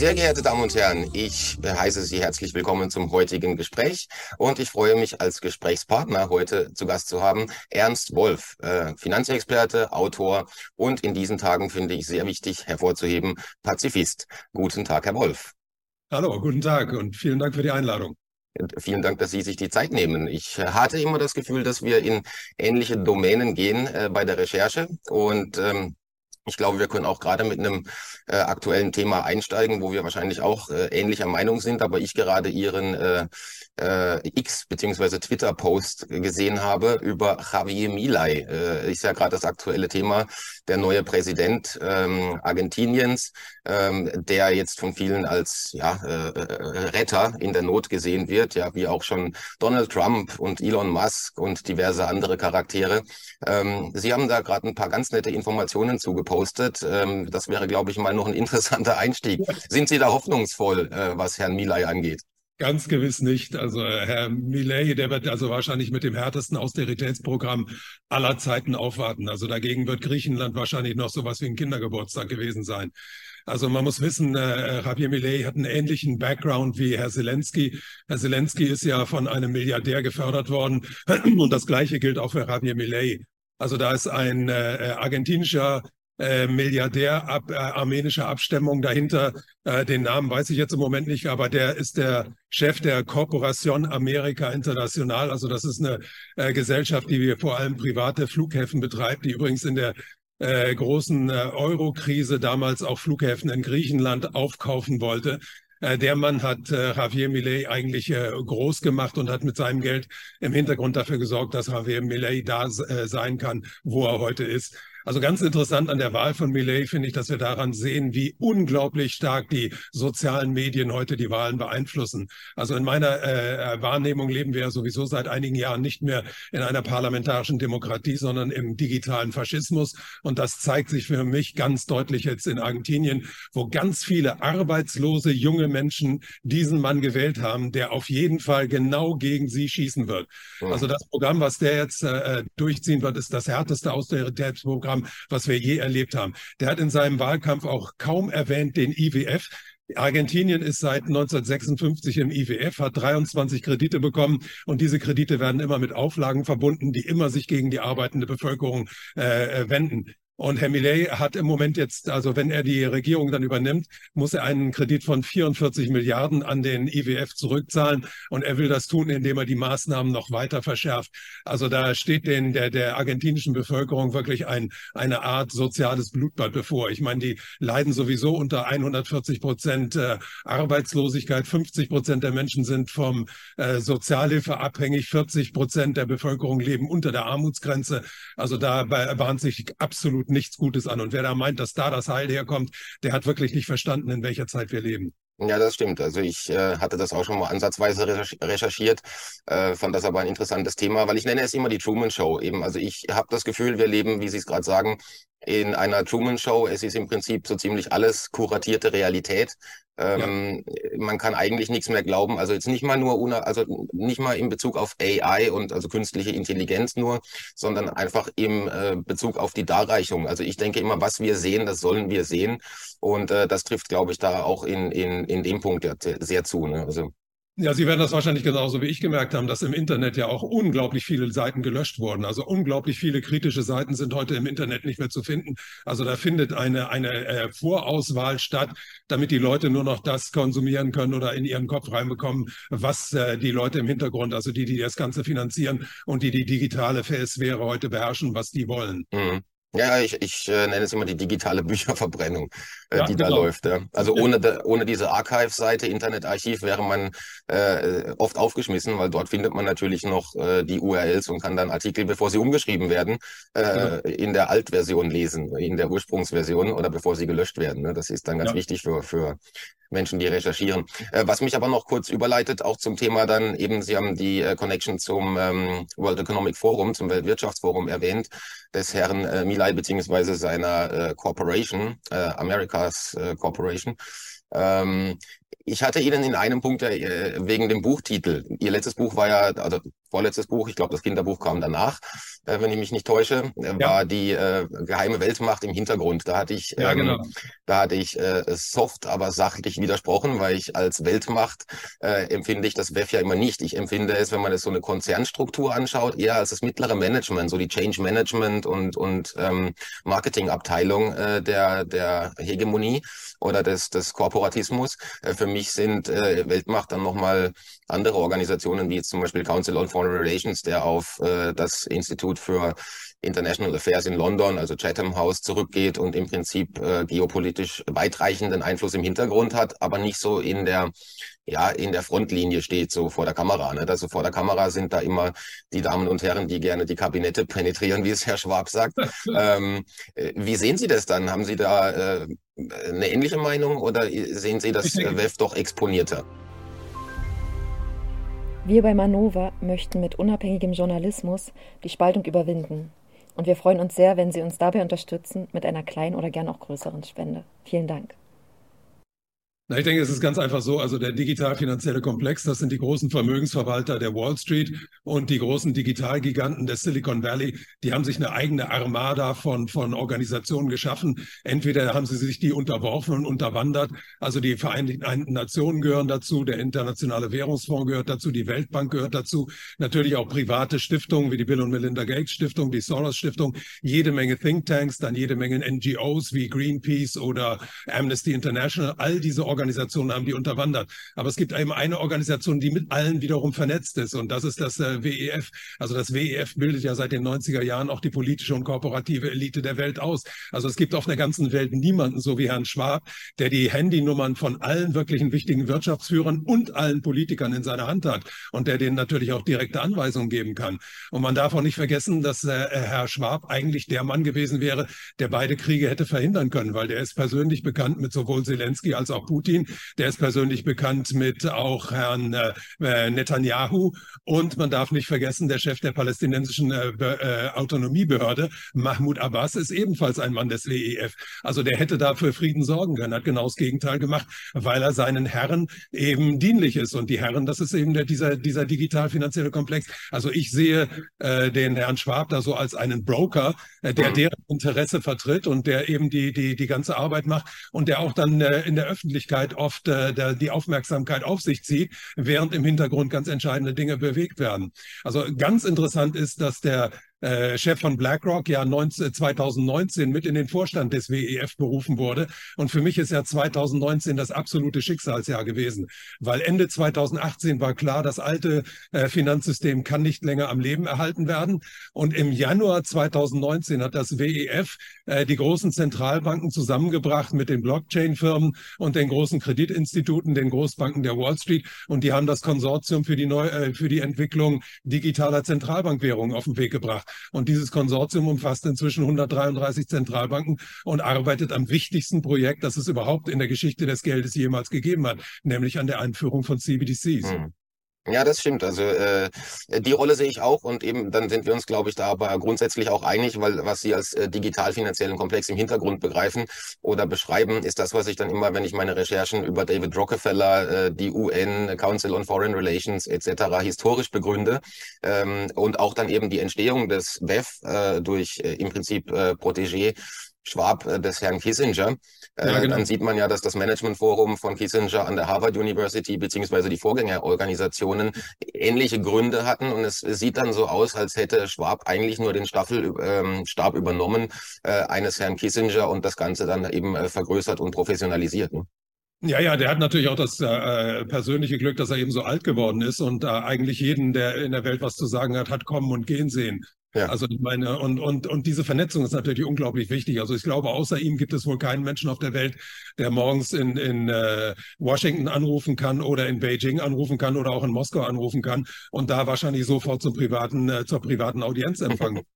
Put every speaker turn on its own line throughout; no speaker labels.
Sehr geehrte Damen und Herren, ich heiße Sie herzlich willkommen zum heutigen Gespräch und ich freue mich als Gesprächspartner heute zu Gast zu haben Ernst Wolf, äh, Finanzexperte, Autor und in diesen Tagen finde ich sehr wichtig hervorzuheben, Pazifist. Guten Tag, Herr Wolf.
Hallo, guten Tag und vielen Dank für die Einladung.
Vielen Dank, dass Sie sich die Zeit nehmen. Ich hatte immer das Gefühl, dass wir in ähnliche Domänen gehen äh, bei der Recherche und ähm, ich glaube, wir können auch gerade mit einem äh, aktuellen Thema einsteigen, wo wir wahrscheinlich auch äh, ähnlicher Meinung sind, aber ich gerade Ihren äh, äh, X beziehungsweise Twitter-Post gesehen habe über Javier Milei. Äh, ist ja gerade das aktuelle Thema, der neue Präsident ähm, Argentiniens, ähm, der jetzt von vielen als ja, äh, Retter in der Not gesehen wird, ja, wie auch schon Donald Trump und Elon Musk und diverse andere Charaktere. Ähm, Sie haben da gerade ein paar ganz nette Informationen zugepostet. Ähm, das wäre, glaube ich, mal noch ein interessanter Einstieg. Sind Sie da hoffnungsvoll, äh, was Herrn Milay angeht?
Ganz gewiss nicht. Also äh, Herr Millet, der wird also wahrscheinlich mit dem härtesten Austeritätsprogramm aller Zeiten aufwarten. Also dagegen wird Griechenland wahrscheinlich noch sowas wie ein Kindergeburtstag gewesen sein. Also man muss wissen, äh, Javier Millet hat einen ähnlichen Background wie Herr Zelensky. Herr Zelensky ist ja von einem Milliardär gefördert worden und das Gleiche gilt auch für Javier Millet. Also da ist ein äh, argentinischer äh, Milliardär ab, äh, armenischer Abstammung dahinter. Äh, den Namen weiß ich jetzt im Moment nicht, aber der ist der Chef der Corporation America International. Also das ist eine äh, Gesellschaft, die vor allem private Flughäfen betreibt, die übrigens in der äh, großen äh, Euro-Krise damals auch Flughäfen in Griechenland aufkaufen wollte. Äh, der Mann hat äh, Javier Millet eigentlich äh, groß gemacht und hat mit seinem Geld im Hintergrund dafür gesorgt, dass Javier Millet da äh, sein kann, wo er heute ist. Also ganz interessant an der Wahl von Millet finde ich, dass wir daran sehen, wie unglaublich stark die sozialen Medien heute die Wahlen beeinflussen. Also in meiner äh, Wahrnehmung leben wir ja sowieso seit einigen Jahren nicht mehr in einer parlamentarischen Demokratie, sondern im digitalen Faschismus. Und das zeigt sich für mich ganz deutlich jetzt in Argentinien, wo ganz viele arbeitslose junge Menschen diesen Mann gewählt haben, der auf jeden Fall genau gegen sie schießen wird. Mhm. Also das Programm, was der jetzt äh, durchziehen wird, ist das härteste Austeritätsprogramm Programm, was wir je erlebt haben. Der hat in seinem Wahlkampf auch kaum erwähnt den IWF. Argentinien ist seit 1956 im IWF, hat 23 Kredite bekommen und diese Kredite werden immer mit Auflagen verbunden, die immer sich gegen die arbeitende Bevölkerung äh, wenden. Und Herr Millet hat im Moment jetzt, also wenn er die Regierung dann übernimmt, muss er einen Kredit von 44 Milliarden an den IWF zurückzahlen. Und er will das tun, indem er die Maßnahmen noch weiter verschärft. Also da steht den, der, der argentinischen Bevölkerung wirklich ein, eine Art soziales Blutbad bevor. Ich meine, die leiden sowieso unter 140 Prozent äh, Arbeitslosigkeit. 50 Prozent der Menschen sind vom äh, Sozialhilfe abhängig. 40 Prozent der Bevölkerung leben unter der Armutsgrenze. Also da bahnt sich absolut nichts Gutes an. Und wer da meint, dass da das Heil herkommt, der hat wirklich nicht verstanden, in welcher Zeit wir leben.
Ja, das stimmt. Also ich äh, hatte das auch schon mal ansatzweise recherchiert, äh, fand das aber ein interessantes Thema, weil ich nenne es immer die Truman Show eben. Also ich habe das Gefühl, wir leben, wie Sie es gerade sagen, in einer Truman Show. Es ist im Prinzip so ziemlich alles kuratierte Realität. Ähm, ja. Man kann eigentlich nichts mehr glauben. Also jetzt nicht mal nur, also nicht mal in Bezug auf AI und also künstliche Intelligenz nur, sondern einfach im äh, Bezug auf die Darreichung. Also ich denke immer, was wir sehen, das sollen wir sehen. Und äh, das trifft, glaube ich, da auch in, in, in dem Punkt ja sehr zu. Ne? Also
ja, Sie werden das wahrscheinlich genauso wie ich gemerkt haben, dass im Internet ja auch unglaublich viele Seiten gelöscht wurden. Also unglaublich viele kritische Seiten sind heute im Internet nicht mehr zu finden. Also da findet eine, eine äh, Vorauswahl statt, damit die Leute nur noch das konsumieren können oder in ihren Kopf reinbekommen, was äh, die Leute im Hintergrund, also die, die das Ganze finanzieren und die die digitale Sphäre heute beherrschen, was die wollen.
Mhm. Ja, ich, ich äh, nenne es immer die digitale Bücherverbrennung, äh, ja, die genau. da läuft. Ja. Also ohne, de, ohne diese Archive-Seite, Internetarchiv, wäre man äh, oft aufgeschmissen, weil dort findet man natürlich noch äh, die URLs und kann dann Artikel, bevor sie umgeschrieben werden, äh, ja. in der Altversion lesen, in der Ursprungsversion oder bevor sie gelöscht werden. Ne? Das ist dann ganz wichtig für, für Menschen, die recherchieren. Äh, was mich aber noch kurz überleitet, auch zum Thema dann eben, Sie haben die äh, Connection zum ähm, World Economic Forum, zum Weltwirtschaftsforum erwähnt, des Herrn äh, Milay beziehungsweise seiner äh, Corporation, äh, Americas äh, Corporation. Ähm, ich hatte Ihnen in einem Punkt äh, wegen dem Buchtitel, Ihr letztes Buch war ja, also vorletztes Buch, ich glaube, das Kinderbuch kam danach, äh, wenn ich mich nicht täusche, äh, ja. war die äh, geheime Weltmacht im Hintergrund. Da hatte ich, ja, ähm, genau. da hatte ich äh, soft, aber sachlich widersprochen, weil ich als Weltmacht äh, empfinde ich das WEF ja immer nicht. Ich empfinde es, wenn man es so eine Konzernstruktur anschaut, eher als das mittlere Management, so die Change Management und und ähm, Marketingabteilung äh, der der Hegemonie oder des des Korporatismus. Für mich sind äh, Weltmacht dann nochmal andere Organisationen, wie jetzt zum Beispiel Council on Foreign Relations, der auf äh, das Institut für International Affairs in London, also Chatham House, zurückgeht und im Prinzip äh, geopolitisch weitreichenden Einfluss im Hintergrund hat, aber nicht so in der ja in der Frontlinie steht, so vor der Kamera. Ne? Also vor der Kamera sind da immer die Damen und Herren, die gerne die Kabinette penetrieren, wie es Herr Schwab sagt. ähm, äh, wie sehen Sie das dann? Haben Sie da äh, eine ähnliche Meinung oder sehen Sie das WEF doch exponierter?
Wir bei Manova möchten mit unabhängigem Journalismus die Spaltung überwinden. Und wir freuen uns sehr, wenn Sie uns dabei unterstützen mit einer kleinen oder gern auch größeren Spende. Vielen Dank.
Na, ich denke, es ist ganz einfach so. Also der digital-finanzielle Komplex, das sind die großen Vermögensverwalter der Wall Street und die großen Digitalgiganten des Silicon Valley. Die haben sich eine eigene Armada von, von Organisationen geschaffen. Entweder haben sie sich die unterworfen und unterwandert. Also die Vereinten Nationen gehören dazu, der Internationale Währungsfonds gehört dazu, die Weltbank gehört dazu. Natürlich auch private Stiftungen wie die Bill und Melinda Gates Stiftung, die Soros Stiftung, jede Menge Thinktanks, dann jede Menge NGOs wie Greenpeace oder Amnesty International. All diese Organisationen Organisationen haben die unterwandert. Aber es gibt eben eine Organisation, die mit allen wiederum vernetzt ist. Und das ist das äh, WEF. Also das WEF bildet ja seit den 90er Jahren auch die politische und kooperative Elite der Welt aus. Also es gibt auf der ganzen Welt niemanden, so wie Herrn Schwab, der die Handynummern von allen wirklichen wichtigen Wirtschaftsführern und allen Politikern in seiner Hand hat und der denen natürlich auch direkte Anweisungen geben kann. Und man darf auch nicht vergessen, dass äh, Herr Schwab eigentlich der Mann gewesen wäre, der beide Kriege hätte verhindern können, weil der ist persönlich bekannt mit sowohl Zelensky als auch Putin Putin, der ist persönlich bekannt mit auch Herrn äh, Netanyahu und man darf nicht vergessen, der Chef der palästinensischen äh, äh, Autonomiebehörde, Mahmoud Abbas, ist ebenfalls ein Mann des WEF. Also der hätte da für Frieden sorgen können, hat genau das Gegenteil gemacht, weil er seinen Herren eben dienlich ist und die Herren, das ist eben der, dieser, dieser digital-finanzielle Komplex. Also ich sehe äh, den Herrn Schwab da so als einen Broker, äh, der deren Interesse vertritt und der eben die, die, die ganze Arbeit macht und der auch dann äh, in der Öffentlichkeit Öffentlichkeit oft äh, der, die Aufmerksamkeit auf sich zieht, während im Hintergrund ganz entscheidende Dinge bewegt werden. Also ganz interessant ist, dass der äh, Chef von BlackRock ja 19, 2019 mit in den Vorstand des WEF berufen wurde. Und für mich ist ja 2019 das absolute Schicksalsjahr gewesen, weil Ende 2018 war klar, das alte äh, Finanzsystem kann nicht länger am Leben erhalten werden. Und im Januar 2019 hat das WEF äh, die großen Zentralbanken zusammengebracht mit den Blockchain-Firmen und den großen Kreditinstituten, den Großbanken der Wall Street. Und die haben das Konsortium für die, Neu äh, für die Entwicklung digitaler Zentralbankwährungen auf den Weg gebracht. Und dieses Konsortium umfasst inzwischen 133 Zentralbanken und arbeitet am wichtigsten Projekt, das es überhaupt in der Geschichte des Geldes jemals gegeben hat, nämlich an der Einführung von CBDCs. Hm.
Ja, das stimmt. Also äh, die Rolle sehe ich auch und eben dann sind wir uns, glaube ich, da aber grundsätzlich auch einig, weil was Sie als äh, digital-finanziellen Komplex im Hintergrund begreifen oder beschreiben, ist das, was ich dann immer, wenn ich meine Recherchen über David Rockefeller, äh, die UN, Council on Foreign Relations etc. historisch begründe ähm, und auch dann eben die Entstehung des WEF äh, durch äh, im Prinzip äh, Protégé Schwab äh, des Herrn Kissinger, äh, ja, genau. dann sieht man ja, dass das Managementforum von Kissinger an der Harvard University beziehungsweise die Vorgängerorganisationen ähnliche Gründe hatten und es, sieht dann so aus, als hätte Schwab eigentlich nur den Staffelstab ähm, übernommen äh, eines Herrn Kissinger und das Ganze dann eben äh, vergrößert und professionalisiert. Ne?
Ja, ja, der hat natürlich auch das äh, persönliche Glück, dass er eben so alt geworden ist und äh, eigentlich jeden, der in der Welt was zu sagen hat, hat kommen und gehen sehen. Ja. Also ich meine, und, und, und diese Vernetzung ist natürlich unglaublich wichtig. Also ich glaube, außer ihm gibt es wohl keinen Menschen auf der Welt, der morgens in, in äh, Washington anrufen kann oder in Beijing anrufen kann oder auch in Moskau anrufen kann und da wahrscheinlich sofort zum privaten, äh, zur privaten Audienz empfangen.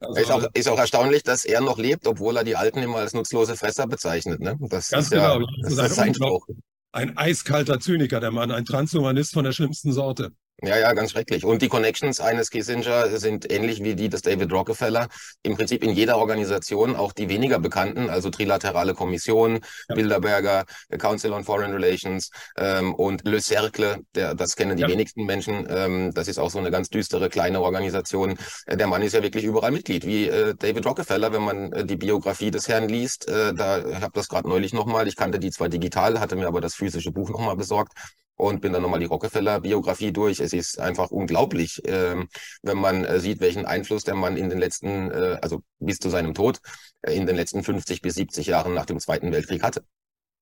Also, ist, auch, ist auch erstaunlich, dass er noch lebt, obwohl er die Alten immer als nutzlose Fresser bezeichnet. Ne?
Das ganz ist genau. Ja, das, ist sein Spruch. Ein eiskalter Zyniker, der Mann, ein Transhumanist von der schlimmsten Sorte.
Ja, ja, ganz schrecklich. Und die Connections eines Kissinger sind ähnlich wie die des David Rockefeller. Im Prinzip in jeder Organisation, auch die weniger bekannten, also Trilaterale Kommission, ja. Bilderberger, Council on Foreign Relations ähm, und Le Cercle, der, das kennen die ja. wenigsten Menschen. Ähm, das ist auch so eine ganz düstere kleine Organisation. Äh, der Mann ist ja wirklich überall Mitglied, wie äh, David Rockefeller, wenn man äh, die Biografie des Herrn liest. Äh, da ich habe das gerade neulich nochmal. Ich kannte die zwar digital, hatte mir aber das physische Buch nochmal besorgt und bin dann nochmal die Rockefeller-Biografie durch. Es ist einfach unglaublich, äh, wenn man äh, sieht, welchen Einfluss der Mann in den letzten, äh, also bis zu seinem Tod, äh, in den letzten 50 bis 70 Jahren nach dem Zweiten Weltkrieg hatte.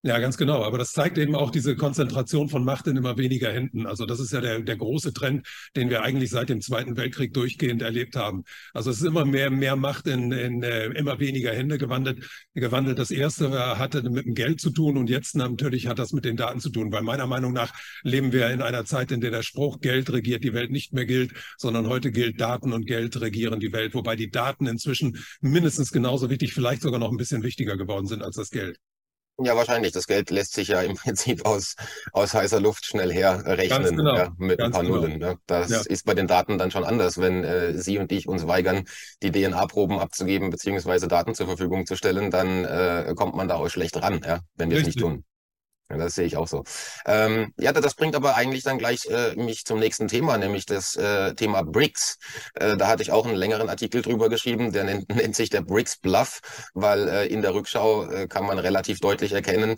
Ja, ganz genau. Aber das zeigt eben auch diese Konzentration von Macht in immer weniger Händen. Also das ist ja der, der große Trend, den wir eigentlich seit dem Zweiten Weltkrieg durchgehend erlebt haben. Also es ist immer mehr, mehr Macht in, in äh, immer weniger Hände gewandelt. gewandelt. Das erste hatte mit dem Geld zu tun und jetzt natürlich hat das mit den Daten zu tun. Weil meiner Meinung nach leben wir in einer Zeit, in der der Spruch Geld regiert die Welt nicht mehr gilt, sondern heute gilt Daten und Geld regieren die Welt, wobei die Daten inzwischen mindestens genauso wichtig, vielleicht sogar noch ein bisschen wichtiger geworden sind als das Geld.
Ja, wahrscheinlich. Das Geld lässt sich ja im Prinzip aus, aus heißer Luft schnell herrechnen genau. ja, mit ein paar genau. Nullen. Ne? Das ja. ist bei den Daten dann schon anders, wenn äh, Sie und ich uns weigern, die DNA-Proben abzugeben beziehungsweise Daten zur Verfügung zu stellen, dann äh, kommt man da auch schlecht ran, ja, wenn wir es nicht tun. Ja, das sehe ich auch so. Ähm, ja, das bringt aber eigentlich dann gleich äh, mich zum nächsten Thema, nämlich das äh, Thema BRICS. Äh, da hatte ich auch einen längeren Artikel drüber geschrieben, der nennt, nennt sich der BRICS Bluff, weil äh, in der Rückschau äh, kann man relativ deutlich erkennen,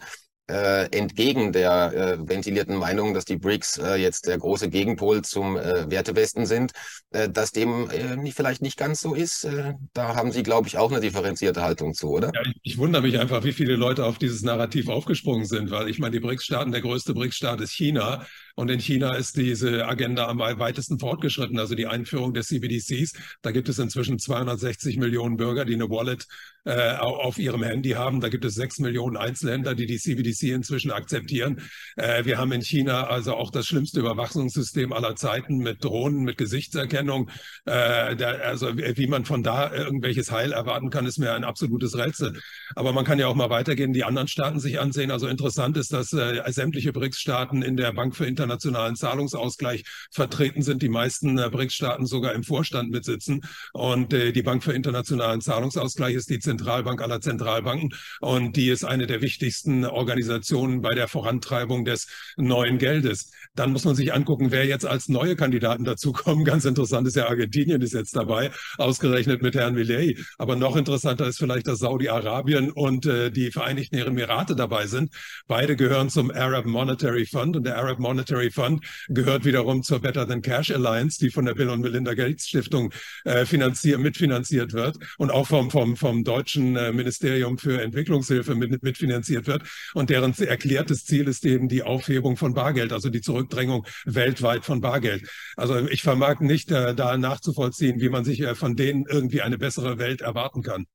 äh, entgegen der äh, ventilierten Meinung, dass die BRICS äh, jetzt der große Gegenpol zum äh, Wertewesten sind, äh, dass dem äh, nicht, vielleicht nicht ganz so ist. Da haben Sie, glaube ich, auch eine differenzierte Haltung zu, oder?
Ja, ich, ich wundere mich einfach, wie viele Leute auf dieses Narrativ aufgesprungen sind, weil ich meine, die BRICS-Staaten, der größte BRICS-Staat ist China. Und in China ist diese Agenda am weitesten fortgeschritten, also die Einführung des CBDCs. Da gibt es inzwischen 260 Millionen Bürger, die eine Wallet äh, auf ihrem Handy haben. Da gibt es sechs Millionen Einzelhändler, die die CBDC inzwischen akzeptieren. Äh, wir haben in China also auch das schlimmste Überwachungssystem aller Zeiten mit Drohnen, mit Gesichtserkennung. Äh, der, also wie man von da irgendwelches Heil erwarten kann, ist mir ein absolutes Rätsel. Aber man kann ja auch mal weitergehen, die anderen Staaten sich ansehen. Also interessant ist, dass äh, sämtliche BRICS-Staaten in der Bank für internationalen Zahlungsausgleich vertreten sind. Die meisten äh, BRICS-Staaten sogar im Vorstand mitsitzen. Und äh, die Bank für internationalen Zahlungsausgleich ist die Zentralbank aller Zentralbanken. Und die ist eine der wichtigsten Organisationen bei der Vorantreibung des neuen Geldes. Dann muss man sich angucken, wer jetzt als neue Kandidaten dazukommen. Ganz interessant ist ja Argentinien ist jetzt dabei, ausgerechnet mit Herrn Millet. Aber noch interessanter ist vielleicht, dass Saudi-Arabien und äh, die Vereinigten Emirate dabei sind. Beide gehören zum Arab Monetary Fund und der Arab Monetary Fund gehört wiederum zur Better Than Cash Alliance, die von der Bill und Melinda Gates Stiftung äh, finanziert, mitfinanziert wird und auch vom, vom, vom deutschen äh, Ministerium für Entwicklungshilfe mit, mitfinanziert wird. Und deren erklärtes Ziel ist eben die Aufhebung von Bargeld, also die Zurückdrängung weltweit von Bargeld. Also ich vermag nicht äh, da nachzuvollziehen, wie man sich äh, von denen irgendwie eine bessere Welt erwarten kann.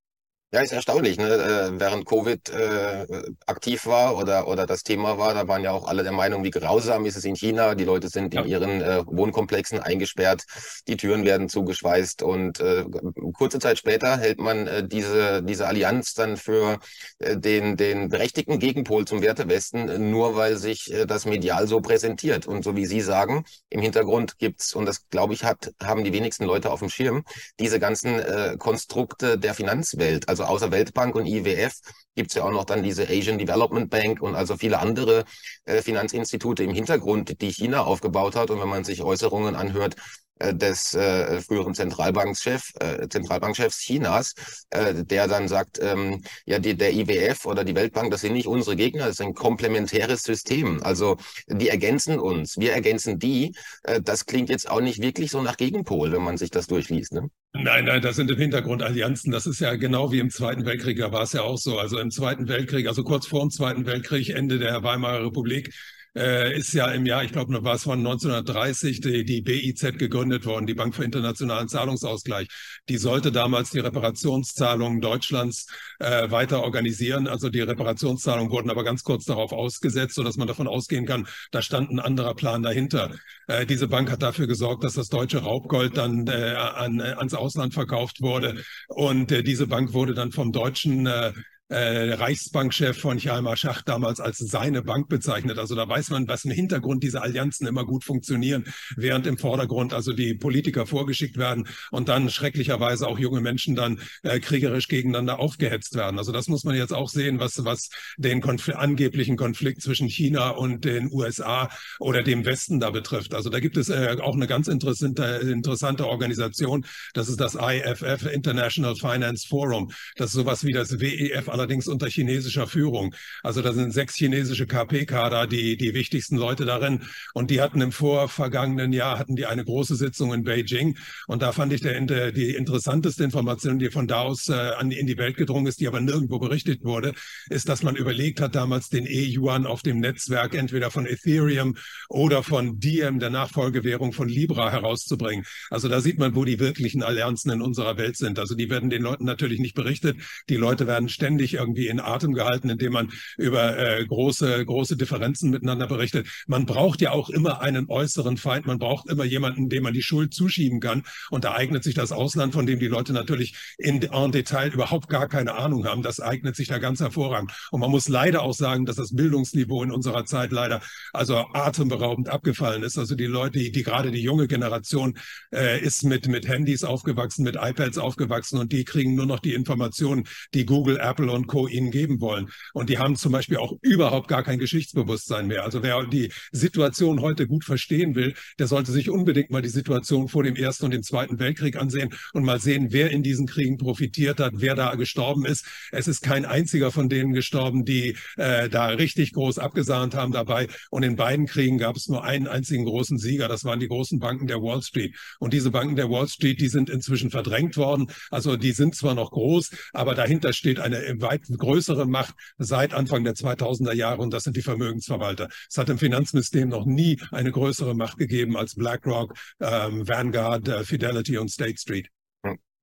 Ja, ist erstaunlich. Ne? Äh, während Covid äh, aktiv war oder, oder das Thema war, da waren ja auch alle der Meinung, wie grausam ist es in China. Die Leute sind in ihren äh, Wohnkomplexen eingesperrt, die Türen werden zugeschweißt und äh, kurze Zeit später hält man äh, diese, diese Allianz dann für äh, den, den berechtigten Gegenpol zum Wertewesten, nur weil sich äh, das medial so präsentiert. Und so wie Sie sagen, im Hintergrund gibt's, und das glaube ich, hat, haben die wenigsten Leute auf dem Schirm, diese ganzen äh, Konstrukte der Finanzwelt. Also außer Weltbank und IWF gibt es ja auch noch dann diese Asian Development Bank und also viele andere äh, Finanzinstitute im Hintergrund, die China aufgebaut hat. Und wenn man sich Äußerungen anhört des äh, früheren Zentralbankchef, äh, Zentralbankchefs Chinas, äh, der dann sagt, ähm, ja, die, der IWF oder die Weltbank, das sind nicht unsere Gegner, das ist ein komplementäres System. Also die ergänzen uns, wir ergänzen die. Äh, das klingt jetzt auch nicht wirklich so nach Gegenpol, wenn man sich das durchliest. Ne?
Nein, nein, das sind im Hintergrund Allianzen. Das ist ja genau wie im Zweiten Weltkrieg, da war es ja auch so. Also im Zweiten Weltkrieg, also kurz vor dem Zweiten Weltkrieg, Ende der Weimarer Republik, äh, ist ja im Jahr, ich glaube, war es von 1930 die, die BIZ gegründet worden, die Bank für internationalen Zahlungsausgleich. Die sollte damals die Reparationszahlungen Deutschlands äh, weiter organisieren. Also die Reparationszahlungen wurden aber ganz kurz darauf ausgesetzt, sodass man davon ausgehen kann, da stand ein anderer Plan dahinter. Äh, diese Bank hat dafür gesorgt, dass das deutsche Raubgold dann äh, an, äh, ans Ausland verkauft wurde. Und äh, diese Bank wurde dann vom deutschen äh, äh, Reichsbankchef von Hjalmar Schacht damals als seine Bank bezeichnet. Also da weiß man, was im Hintergrund dieser Allianzen immer gut funktionieren, während im Vordergrund also die Politiker vorgeschickt werden und dann schrecklicherweise auch junge Menschen dann äh, kriegerisch gegeneinander aufgehetzt werden. Also das muss man jetzt auch sehen, was, was den Konf angeblichen Konflikt zwischen China und den USA oder dem Westen da betrifft. Also da gibt es äh, auch eine ganz interessante, interessante Organisation. Das ist das IFF, International Finance Forum. Das ist sowas wie das WEF allerdings unter chinesischer Führung. Also da sind sechs chinesische KP-Kader, die, die wichtigsten Leute darin. Und die hatten im vorvergangenen Jahr, hatten die eine große Sitzung in Beijing. Und da fand ich der, die interessanteste Information, die von da aus äh, an, in die Welt gedrungen ist, die aber nirgendwo berichtet wurde, ist, dass man überlegt hat, damals den E-Yuan auf dem Netzwerk entweder von Ethereum oder von Diem, der Nachfolgewährung von Libra, herauszubringen. Also da sieht man, wo die wirklichen Allianzen in unserer Welt sind. Also die werden den Leuten natürlich nicht berichtet. Die Leute werden ständig ständig irgendwie in Atem gehalten, indem man über äh, große, große Differenzen miteinander berichtet. Man braucht ja auch immer einen äußeren Feind. Man braucht immer jemanden, dem man die Schuld zuschieben kann. Und da eignet sich das Ausland, von dem die Leute natürlich in, en Detail überhaupt gar keine Ahnung haben. Das eignet sich da ganz hervorragend. Und man muss leider auch sagen, dass das Bildungsniveau in unserer Zeit leider also atemberaubend abgefallen ist. Also die Leute, die, die gerade die junge Generation äh, ist mit, mit Handys aufgewachsen, mit iPads aufgewachsen und die kriegen nur noch die Informationen, die Google, Apple und Co. ihnen geben wollen. Und die haben zum Beispiel auch überhaupt gar kein Geschichtsbewusstsein mehr. Also wer die Situation heute gut verstehen will, der sollte sich unbedingt mal die Situation vor dem Ersten und dem Zweiten Weltkrieg ansehen und mal sehen, wer in diesen Kriegen profitiert hat, wer da gestorben ist. Es ist kein einziger von denen gestorben, die äh, da richtig groß abgesahnt haben dabei. Und in beiden Kriegen gab es nur einen einzigen großen Sieger. Das waren die großen Banken der Wall Street. Und diese Banken der Wall Street, die sind inzwischen verdrängt worden. Also die sind zwar noch groß, aber dahinter steht eine weit größere Macht seit Anfang der 2000er Jahre und das sind die Vermögensverwalter. Es hat im Finanzsystem noch nie eine größere Macht gegeben als BlackRock, ähm, Vanguard, äh, Fidelity und State Street.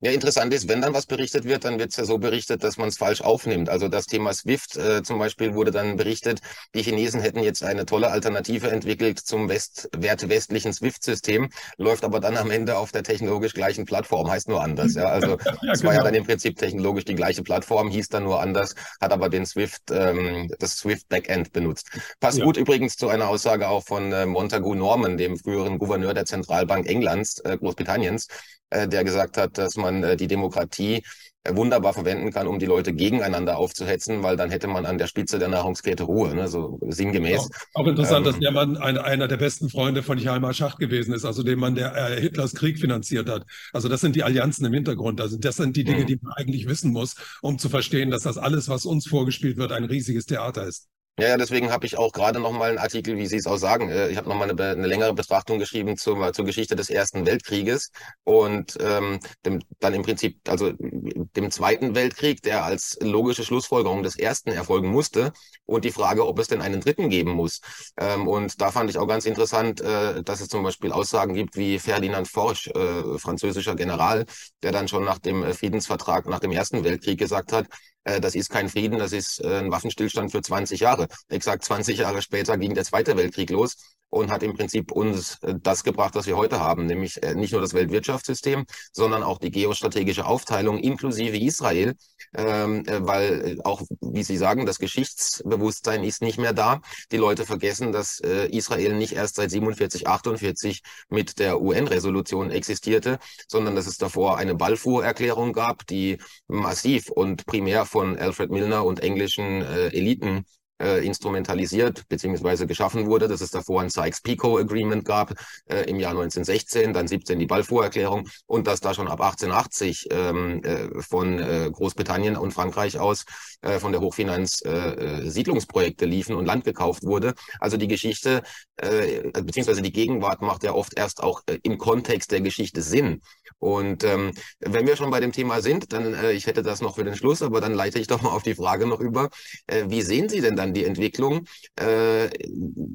Ja, interessant ist, wenn dann was berichtet wird, dann wird es ja so berichtet, dass man es falsch aufnimmt. Also das Thema SWIFT äh, zum Beispiel wurde dann berichtet, die Chinesen hätten jetzt eine tolle Alternative entwickelt zum West wertewestlichen SWIFT-System, läuft aber dann am Ende auf der technologisch gleichen Plattform, heißt nur anders. Ja, also ja, es war ja genau. dann im Prinzip technologisch die gleiche Plattform, hieß dann nur anders, hat aber den SWIFT, ähm, das SWIFT-Backend benutzt. Passt ja. gut übrigens zu einer Aussage auch von äh, Montagu Norman, dem früheren Gouverneur der Zentralbank Englands, äh, Großbritanniens, äh, der gesagt hat, dass man äh, die Demokratie äh, wunderbar verwenden kann, um die Leute gegeneinander aufzuhetzen, weil dann hätte man an der Spitze der Nahrungskette Ruhe, ne? so sinngemäß.
Auch, auch interessant, ähm, dass der Mann ein, einer der besten Freunde von Hjalmar Schacht gewesen ist, also dem Mann, der äh, Hitlers Krieg finanziert hat. Also das sind die Allianzen im Hintergrund. Also das sind die Dinge, mhm. die man eigentlich wissen muss, um zu verstehen, dass das alles, was uns vorgespielt wird, ein riesiges Theater ist.
Ja, ja, deswegen habe ich auch gerade noch mal einen Artikel, wie Sie es auch sagen. Äh, ich habe noch mal eine, eine, längere Betrachtung geschrieben zur, zur Geschichte des Ersten Weltkrieges und ähm, dem, dann im Prinzip, also dem Zweiten Weltkrieg, der als logische Schlussfolgerung des Ersten erfolgen musste und die Frage, ob es denn einen Dritten geben muss. Ähm, und da fand ich auch ganz interessant, äh, dass es zum Beispiel Aussagen gibt wie Ferdinand Forsch, äh, französischer General, der dann schon nach dem Friedensvertrag nach dem Ersten Weltkrieg gesagt hat, äh, das ist kein Frieden, das ist äh, ein Waffenstillstand für 20 Jahre. Exakt 20 Jahre später ging der Zweite Weltkrieg los und hat im Prinzip uns äh, das gebracht, was wir heute haben, nämlich nicht nur das Weltwirtschaftssystem, sondern auch die geostrategische Aufteilung inklusive Israel, ähm, weil auch, wie Sie sagen, das Geschichtsbewusstsein ist nicht mehr da. Die Leute vergessen, dass Israel nicht erst seit 47, 48 mit der UN-Resolution existierte, sondern dass es davor eine Balfour-Erklärung gab, die massiv und primär von Alfred Milner und englischen äh, Eliten äh, instrumentalisiert bzw. geschaffen wurde, dass es davor ein Sykes-Picot-Agreement gab äh, im Jahr 1916, dann 17 die Balfour-Erklärung und dass da schon ab 1880 ähm, äh, von äh, Großbritannien und Frankreich aus äh, von der Hochfinanz äh, äh, Siedlungsprojekte liefen und Land gekauft wurde. Also die Geschichte äh, beziehungsweise die Gegenwart macht ja oft erst auch äh, im Kontext der Geschichte Sinn. Und ähm, wenn wir schon bei dem Thema sind, dann, äh, ich hätte das noch für den Schluss, aber dann leite ich doch mal auf die Frage noch über. Äh, wie sehen Sie denn dann die Entwicklung? Äh,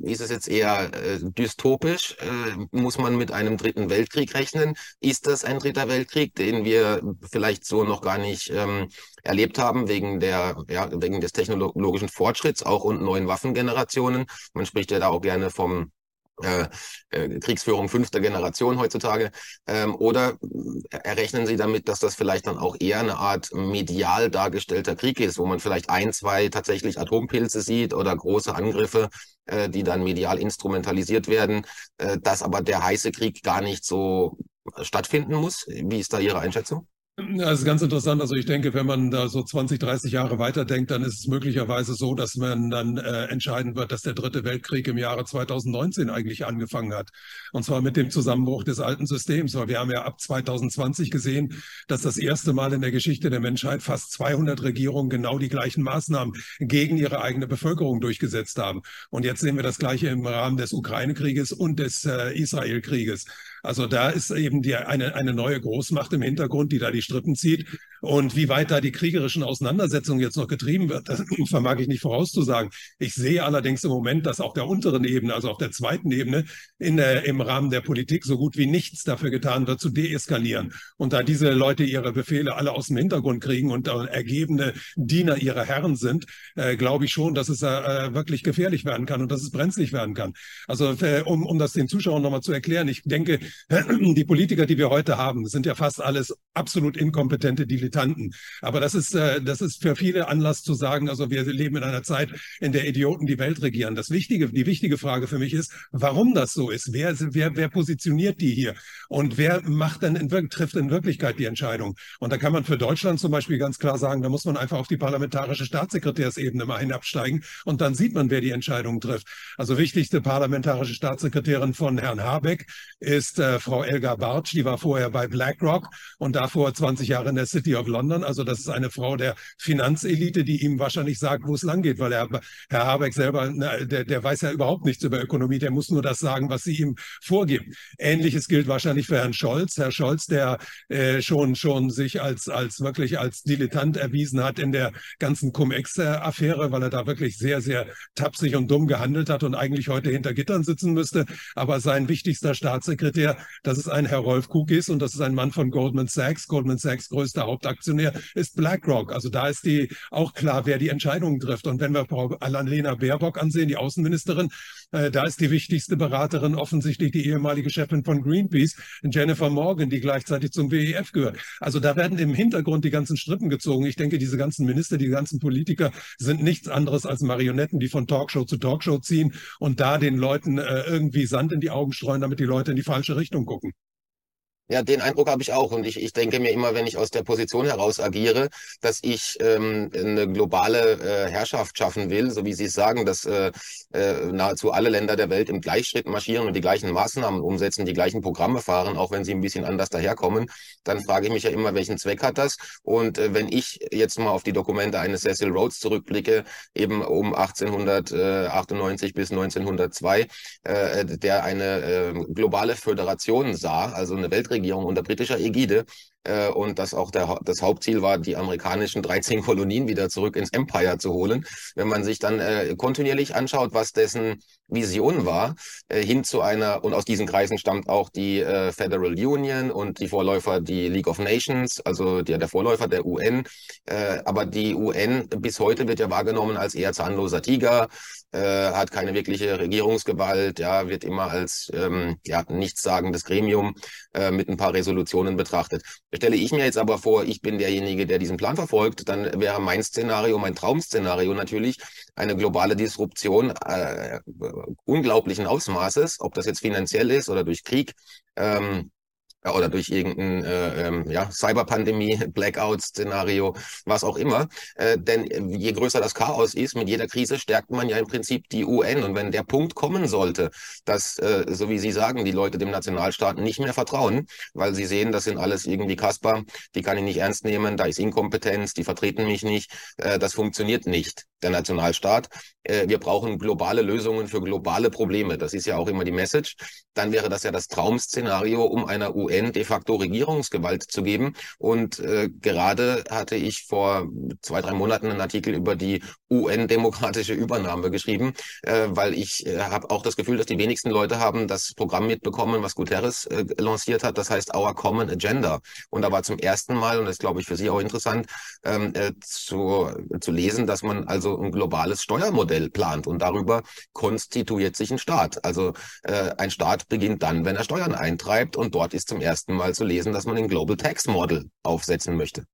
ist es jetzt eher äh, dystopisch? Äh, muss man mit einem dritten Weltkrieg rechnen? Ist das ein dritter Weltkrieg, den wir vielleicht so noch gar nicht ähm, erlebt haben, wegen der, ja, wegen des technologischen Fortschritts auch und neuen Waffengenerationen? Man spricht ja da auch gerne vom äh, äh, Kriegsführung fünfter Generation heutzutage? Ähm, oder errechnen Sie damit, dass das vielleicht dann auch eher eine Art medial dargestellter Krieg ist, wo man vielleicht ein, zwei tatsächlich Atompilze sieht oder große Angriffe, äh, die dann medial instrumentalisiert werden, äh, dass aber der heiße Krieg gar nicht so stattfinden muss? Wie ist da Ihre Einschätzung?
Das ist ganz interessant. Also ich denke, wenn man da so 20, 30 Jahre weiterdenkt, dann ist es möglicherweise so, dass man dann äh, entscheiden wird, dass der dritte Weltkrieg im Jahre 2019 eigentlich angefangen hat. Und zwar mit dem Zusammenbruch des alten Systems. Weil wir haben ja ab 2020 gesehen, dass das erste Mal in der Geschichte der Menschheit fast 200 Regierungen genau die gleichen Maßnahmen gegen ihre eigene Bevölkerung durchgesetzt haben. Und jetzt sehen wir das Gleiche im Rahmen des Ukraine-Krieges und des äh, Israel-Krieges. Also da ist eben die, eine, eine neue Großmacht im Hintergrund, die da die Strippen zieht. Und wie weit da die kriegerischen Auseinandersetzungen jetzt noch getrieben wird, das vermag ich nicht vorauszusagen. Ich sehe allerdings im Moment, dass auf der unteren Ebene, also auf der zweiten Ebene, in der, im Rahmen der Politik so gut wie nichts dafür getan wird, zu deeskalieren. Und da diese Leute ihre Befehle alle aus dem Hintergrund kriegen und äh, ergebene Diener ihrer Herren sind, äh, glaube ich schon, dass es äh, wirklich gefährlich werden kann und dass es brenzlig werden kann. Also äh, um, um das den Zuschauern nochmal zu erklären, ich denke, die Politiker, die wir heute haben, sind ja fast alles absolut inkompetente Dilettanten. Aber das ist, äh, das ist für viele Anlass zu sagen, also wir leben in einer Zeit, in der Idioten die Welt regieren. Das Wichtige, die wichtige Frage für mich ist, warum das so ist. Wer, wer, wer positioniert die hier? Und wer macht denn in, trifft in Wirklichkeit die Entscheidung? Und da kann man für Deutschland zum Beispiel ganz klar sagen, da muss man einfach auf die parlamentarische Staatssekretärsebene mal hinabsteigen und dann sieht man, wer die Entscheidungen trifft. Also wichtigste parlamentarische Staatssekretärin von Herrn Habeck ist äh, Frau Elga Bartsch, die war vorher bei BlackRock und davor 20 Jahre in der City of London. Also das ist eine Frau der Finanzelite, die ihm wahrscheinlich sagt, wo es lang geht, weil er, Herr Habeck selber, na, der, der weiß ja überhaupt nichts über Ökonomie, der muss nur das sagen, was sie ihm vorgibt. Ähnliches gilt wahrscheinlich für Herrn Scholz. Herr Scholz, der äh, schon, schon sich als, als wirklich als Dilettant erwiesen hat in der ganzen Cum-Ex-Affäre, weil er da wirklich sehr, sehr tapsig und dumm gehandelt hat und eigentlich heute hinter Gittern sitzen müsste. Aber sein wichtigster Staatssekretär dass es ein Herr Rolf ist und das ist ein Mann von Goldman Sachs. Goldman Sachs größter Hauptaktionär ist BlackRock. Also da ist die auch klar, wer die Entscheidungen trifft. Und wenn wir Frau Annalena Baerbock ansehen, die Außenministerin, äh, da ist die wichtigste Beraterin offensichtlich die ehemalige Chefin von Greenpeace, Jennifer Morgan, die gleichzeitig zum WEF gehört. Also da werden im Hintergrund die ganzen Strippen gezogen. Ich denke, diese ganzen Minister, die ganzen Politiker sind nichts anderes als Marionetten, die von Talkshow zu Talkshow ziehen und da den Leuten äh, irgendwie Sand in die Augen streuen, damit die Leute in die falsche Richtung gucken.
Ja, den Eindruck habe ich auch. Und ich, ich denke mir immer, wenn ich aus der Position heraus agiere, dass ich ähm, eine globale äh, Herrschaft schaffen will, so wie Sie es sagen, dass äh, äh, nahezu alle Länder der Welt im Gleichschritt marschieren und die gleichen Maßnahmen umsetzen, die gleichen Programme fahren, auch wenn sie ein bisschen anders daherkommen, dann frage ich mich ja immer, welchen Zweck hat das? Und äh, wenn ich jetzt mal auf die Dokumente eines Cecil Rhodes zurückblicke, eben um 1898 bis 1902, äh, der eine äh, globale Föderation sah, also eine Weltregierung, Weltregierung unter britischer Ägide äh, und dass auch der, das Hauptziel war, die amerikanischen 13 Kolonien wieder zurück ins Empire zu holen. Wenn man sich dann äh, kontinuierlich anschaut, was dessen Vision war, äh, hin zu einer, und aus diesen Kreisen stammt auch die äh, Federal Union und die Vorläufer, die League of Nations, also die, der Vorläufer der UN. Äh, aber die UN bis heute wird ja wahrgenommen als eher zahnloser Tiger, äh, hat keine wirkliche Regierungsgewalt, ja, wird immer als ähm, ja, nichtssagendes Gremium äh, mit ein paar Resolutionen betrachtet. Stelle ich mir jetzt aber vor, ich bin derjenige, der diesen Plan verfolgt, dann wäre mein Szenario, mein Traum-Szenario natürlich eine globale Disruption äh, unglaublichen Ausmaßes, ob das jetzt finanziell ist oder durch Krieg. Ähm, oder durch irgendein äh, ähm, ja, Cyberpandemie, Blackout-Szenario, was auch immer. Äh, denn je größer das Chaos ist, mit jeder Krise stärkt man ja im Prinzip die UN. Und wenn der Punkt kommen sollte, dass, äh, so wie Sie sagen, die Leute dem Nationalstaat nicht mehr vertrauen, weil sie sehen, das sind alles irgendwie Kasper, die kann ich nicht ernst nehmen, da ist Inkompetenz, die vertreten mich nicht, äh, das funktioniert nicht der Nationalstaat. Äh, wir brauchen globale Lösungen für globale Probleme. Das ist ja auch immer die Message. Dann wäre das ja das Traum-Szenario, um einer UN UN de facto Regierungsgewalt zu geben. Und äh, gerade hatte ich vor zwei, drei Monaten einen Artikel über die UN-demokratische Übernahme geschrieben, äh, weil ich äh, habe auch das Gefühl, dass die wenigsten Leute haben das Programm mitbekommen, was Guterres äh, lanciert hat. Das heißt Our Common Agenda. Und da war zum ersten Mal, und das glaube ich für Sie auch interessant, ähm, äh, zu, zu lesen, dass man also ein globales Steuermodell plant. Und darüber konstituiert sich ein Staat. Also äh, ein Staat beginnt dann, wenn er Steuern eintreibt. Und dort ist zum Mal zu lesen, dass man ein Global Tax Model aufsetzen möchte.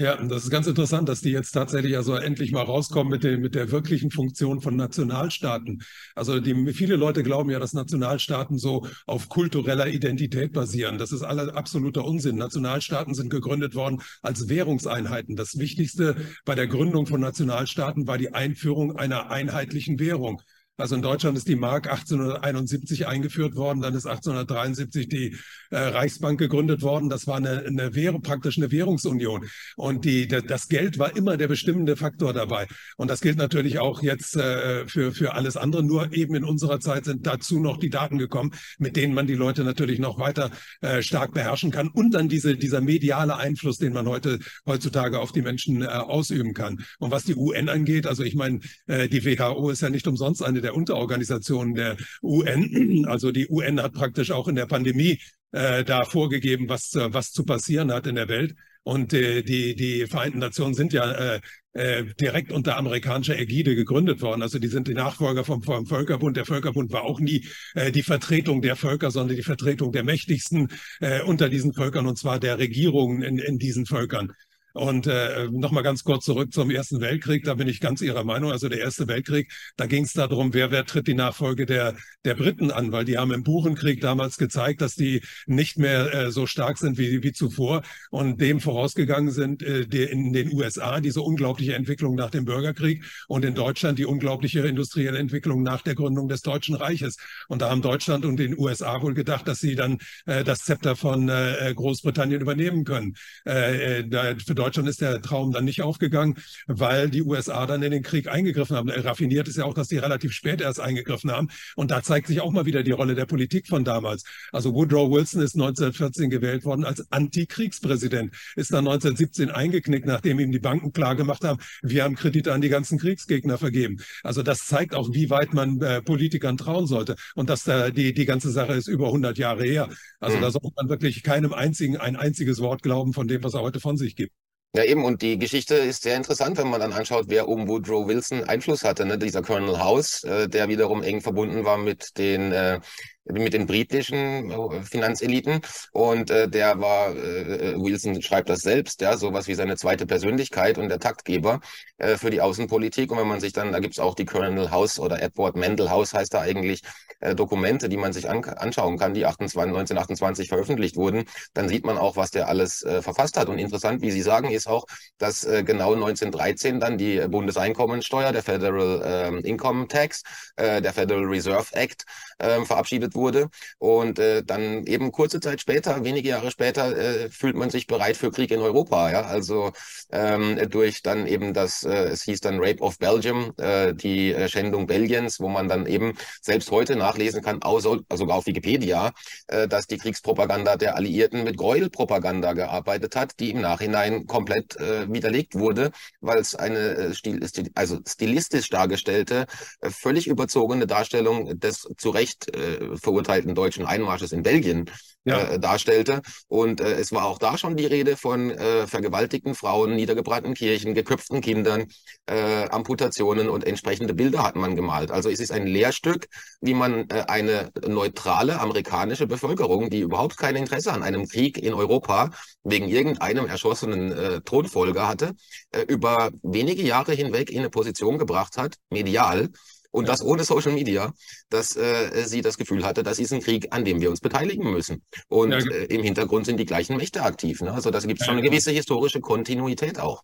Ja, das ist ganz interessant, dass die jetzt tatsächlich also endlich mal rauskommen mit, den, mit der wirklichen Funktion von Nationalstaaten. Also die, viele Leute glauben ja, dass Nationalstaaten so auf kultureller Identität basieren. Das ist aller absoluter Unsinn. Nationalstaaten sind gegründet worden als Währungseinheiten. Das Wichtigste bei der Gründung von Nationalstaaten war die Einführung einer einheitlichen Währung. Also in Deutschland ist die Mark 1871 eingeführt worden, dann ist 1873 die äh, Reichsbank gegründet worden. Das war eine, eine Währung, praktisch eine Währungsunion. Und die, das Geld war immer der bestimmende Faktor dabei. Und das gilt natürlich auch jetzt äh, für, für alles andere. Nur eben in unserer Zeit sind dazu noch die Daten gekommen, mit denen man die Leute natürlich noch weiter äh, stark beherrschen kann. Und dann diese, dieser mediale Einfluss, den man heute heutzutage auf die Menschen äh, ausüben kann. Und was die UN angeht, also ich meine, äh, die WHO ist ja nicht umsonst eine der Unterorganisationen der UN. Also die UN hat praktisch auch in der Pandemie äh, da vorgegeben, was, äh, was zu passieren hat in der Welt. Und äh, die, die Vereinten Nationen sind ja äh, äh, direkt unter amerikanischer Ägide gegründet worden. Also die sind die Nachfolger vom, vom Völkerbund. Der Völkerbund war auch nie äh, die Vertretung der Völker, sondern die Vertretung der Mächtigsten äh, unter diesen Völkern, und zwar der Regierungen in, in diesen Völkern. Und äh, nochmal ganz kurz zurück zum Ersten Weltkrieg, da bin ich ganz Ihrer Meinung. Also der Erste Weltkrieg, da ging es darum, wer, wer tritt die Nachfolge der, der Briten an, weil die haben im Buchenkrieg damals gezeigt, dass die nicht mehr äh, so stark sind wie, wie zuvor und dem vorausgegangen sind äh, die, in den USA diese unglaubliche Entwicklung nach dem Bürgerkrieg und in Deutschland die unglaubliche industrielle Entwicklung nach der Gründung des Deutschen Reiches. Und da haben Deutschland und den USA wohl gedacht, dass sie dann äh, das Zepter von äh, Großbritannien übernehmen können. Äh, äh da, für Deutschland ist der Traum dann nicht aufgegangen, weil die USA dann in den Krieg eingegriffen haben. Raffiniert ist ja auch, dass die relativ spät erst eingegriffen haben. Und da zeigt sich auch mal wieder die Rolle der Politik von damals. Also Woodrow Wilson ist 1914 gewählt worden als Antikriegspräsident, ist dann 1917 eingeknickt, nachdem ihm die Banken klargemacht haben, wir haben Kredite an die ganzen Kriegsgegner vergeben. Also das zeigt auch, wie weit man äh, Politikern trauen sollte. Und dass da die, die ganze Sache ist über 100 Jahre her. Also mhm. da sollte man wirklich keinem einzigen ein einziges Wort glauben von dem, was er heute von sich gibt.
Ja, eben, und die Geschichte ist sehr interessant, wenn man dann anschaut, wer um Woodrow Wilson Einfluss hatte. Ne? Dieser Colonel House, äh, der wiederum eng verbunden war mit den äh, mit den britischen äh, Finanzeliten. Und äh, der war, äh, äh, Wilson schreibt das selbst, ja, sowas wie seine zweite Persönlichkeit und der Taktgeber äh, für die Außenpolitik. Und wenn man sich dann, da gibt's auch die Colonel House oder Edward Mendel House heißt da eigentlich, äh, Dokumente, die man sich an, anschauen kann, die 28, 1928 veröffentlicht wurden, dann sieht man auch, was der alles äh, verfasst hat. Und interessant, wie Sie sagen, ist auch, dass äh, genau 1913 dann die Bundeseinkommensteuer, der Federal äh, Income Tax, äh, der Federal Reserve Act äh, verabschiedet wurde. Und äh, dann eben kurze Zeit später, wenige Jahre später, äh, fühlt man sich bereit für Krieg in Europa. Ja, also ähm, durch dann eben das, äh, es hieß dann Rape of Belgium, äh, die äh, Schändung Belgiens, wo man dann eben selbst heute nachlesen kann, außer, sogar auf Wikipedia, äh, dass die Kriegspropaganda der Alliierten mit Gräuelpropaganda gearbeitet hat, die im Nachhinein komplett äh, widerlegt wurde, weil es eine äh, stil, stil, also stilistisch dargestellte, äh, völlig überzogene Darstellung des zu Recht äh, verurteilten deutschen Einmarsches in Belgien ja. äh, darstellte. Und äh, es war auch da schon die Rede von äh, vergewaltigten Frauen, niedergebrannten Kirchen, geköpften Kindern, äh, Amputationen und entsprechende Bilder hat man gemalt. Also es ist ein Lehrstück, wie man äh, eine neutrale amerikanische Bevölkerung, die überhaupt kein Interesse an einem Krieg in Europa wegen irgendeinem erschossenen äh, Thronfolger hatte, äh, über wenige Jahre hinweg in eine Position gebracht hat, medial, und das ohne Social Media, dass äh, sie das Gefühl hatte, das ist ein Krieg, an dem wir uns beteiligen müssen. Und ja, äh, im Hintergrund sind die gleichen Mächte aktiv. Ne? Also da gibt es schon eine gewisse historische Kontinuität auch.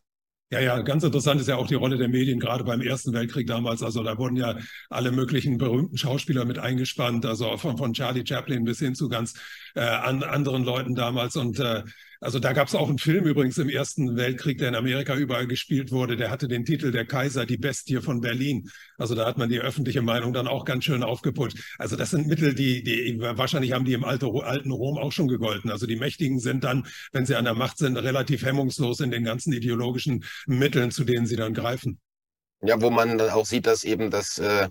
Ja, ja, ganz interessant ist ja auch die Rolle der Medien, gerade beim Ersten Weltkrieg damals. Also da wurden ja alle möglichen berühmten Schauspieler mit eingespannt, also von, von Charlie Chaplin bis hin zu ganz äh, an, anderen Leuten damals. Und äh, Also da gab es auch einen Film übrigens im Ersten Weltkrieg, der in Amerika überall gespielt wurde. Der hatte den Titel Der Kaiser, die Bestie von Berlin. Also da hat man die öffentliche Meinung dann auch ganz schön aufgeputscht. Also das sind Mittel, die, die wahrscheinlich haben die im alten Rom auch schon gegolten. Also die Mächtigen sind dann, wenn sie an der Macht sind, relativ hemmungslos in den ganzen ideologischen Mitteln, zu denen sie dann greifen.
Ja, wo man dann auch sieht, dass eben das äh,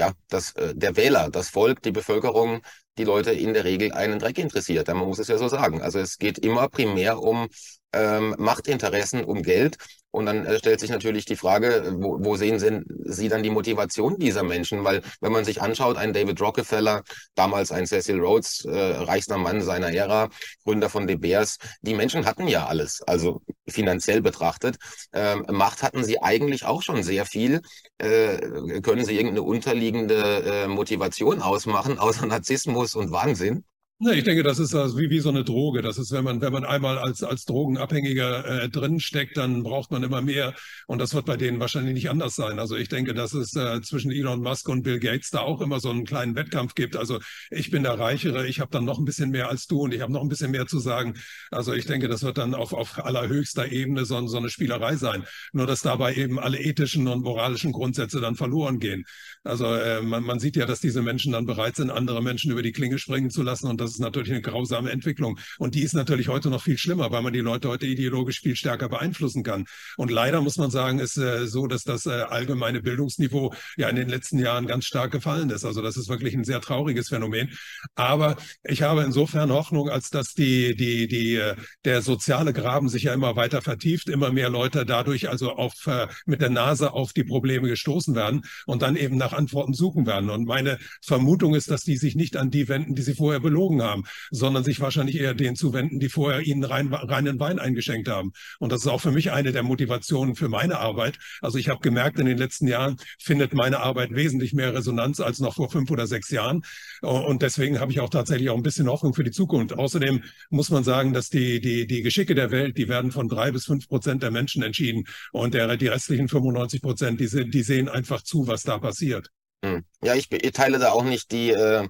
ja, dass äh, der Wähler, das Volk, die Bevölkerung die Leute in der Regel einen Dreck interessiert. Man muss es ja so sagen. Also es geht immer primär um ähm, Machtinteressen, um Geld. Und dann äh, stellt sich natürlich die Frage, wo, wo sehen Sie, Sie dann die Motivation dieser Menschen? Weil wenn man sich anschaut, ein David Rockefeller, damals ein Cecil Rhodes, äh, reichster Mann seiner Ära, Gründer von De Beers, die Menschen hatten ja alles, also finanziell betrachtet. Ähm, Macht hatten sie eigentlich auch schon sehr viel. Äh, können Sie irgendeine unterliegende äh, Motivation ausmachen, außer Narzissmus und Wahnsinn?
Ne, ich denke, das ist also wie, wie so eine Droge. Das ist, wenn man, wenn man einmal als, als Drogenabhängiger äh, drin steckt, dann braucht man immer mehr. Und das wird bei denen wahrscheinlich nicht anders sein. Also ich denke, dass es äh, zwischen Elon Musk und Bill Gates da auch immer so einen kleinen Wettkampf gibt. Also ich bin der Reichere, ich habe dann noch ein bisschen mehr als du und ich habe noch ein bisschen mehr zu sagen. Also ich denke, das wird dann auf, auf allerhöchster Ebene so, so eine Spielerei sein. Nur dass dabei eben alle ethischen und moralischen Grundsätze dann verloren gehen. Also äh, man, man sieht ja, dass diese Menschen dann bereit sind, andere Menschen über die Klinge springen zu lassen und das ist natürlich eine grausame Entwicklung. Und die ist natürlich heute noch viel schlimmer, weil man die Leute heute ideologisch viel stärker beeinflussen kann. Und leider muss man sagen, ist äh, so, dass das äh, allgemeine Bildungsniveau ja in den letzten Jahren ganz stark gefallen ist. Also das ist wirklich ein sehr trauriges Phänomen. Aber ich habe insofern Hoffnung, als dass die, die, die, äh, der soziale Graben sich ja immer weiter vertieft, immer mehr Leute dadurch also auf, äh, mit der Nase auf die Probleme gestoßen werden und dann eben nach Antworten suchen werden. Und meine Vermutung ist, dass die sich nicht an die wenden, die sie vorher belogen haben, sondern sich wahrscheinlich eher denen zuwenden, die vorher ihnen rein, reinen Wein eingeschenkt haben. Und das ist auch für mich eine der Motivationen für meine Arbeit. Also ich habe gemerkt, in den letzten Jahren findet meine Arbeit wesentlich mehr Resonanz als noch vor fünf oder sechs Jahren. Und deswegen habe ich auch tatsächlich auch ein bisschen Hoffnung für die Zukunft. Außerdem muss man sagen, dass die, die, die Geschicke der Welt, die werden von drei bis fünf Prozent der Menschen entschieden. Und der, die restlichen 95 Prozent, die, die sehen einfach zu, was da passiert.
Hm. Ja, ich, ich teile da auch nicht die, äh,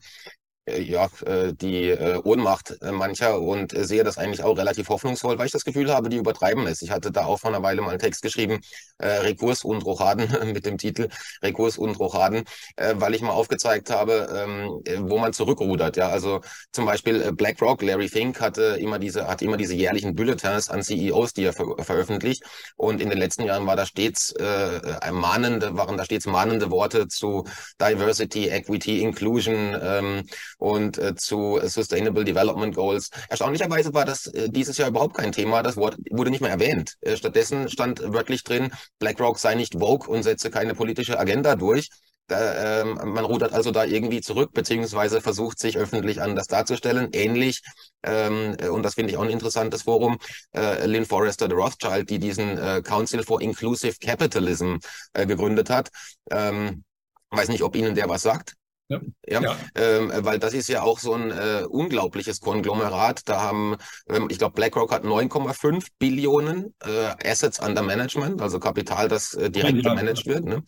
ja, äh, die äh, Ohnmacht mancher und sehe das eigentlich auch relativ hoffnungsvoll, weil ich das Gefühl habe, die übertreiben es. Ich hatte da auch vor einer Weile mal einen Text geschrieben, äh, Rekurs und Rochaden mit dem Titel Rekurs und Rochaden, äh, weil ich mal aufgezeigt habe, ähm, wo man zurückrudert. Ja, also zum Beispiel BlackRock, Larry Fink hatte immer diese, hat immer diese jährlichen Bulletins an CEOs, die er ver veröffentlicht. Und in den letzten Jahren war da stets äh, mahnende, waren da stets mahnende Worte zu Diversity, Equity, Inclusion ähm, und äh, zu Sustainable Development Goals. Erstaunlicherweise war das äh, dieses Jahr überhaupt kein Thema. Das Wort wurde nicht mehr erwähnt. Äh, stattdessen stand wörtlich drin, BlackRock sei nicht woke und setze keine politische Agenda durch. Da, ähm, man rudert also da irgendwie zurück, beziehungsweise versucht sich öffentlich anders darzustellen. Ähnlich, ähm, und das finde ich auch ein interessantes Forum, äh, Lynn Forrester de Rothschild, die diesen äh, Council for Inclusive Capitalism äh, gegründet hat. Ähm, weiß nicht, ob Ihnen der was sagt. Ja, ja, ja. Ähm, weil das ist ja auch so ein äh, unglaubliches Konglomerat. Da haben, ähm, ich glaube, BlackRock hat 9,5 Billionen äh, Assets under Management, also Kapital, das äh, direkt ja, gemanagt wird, ne?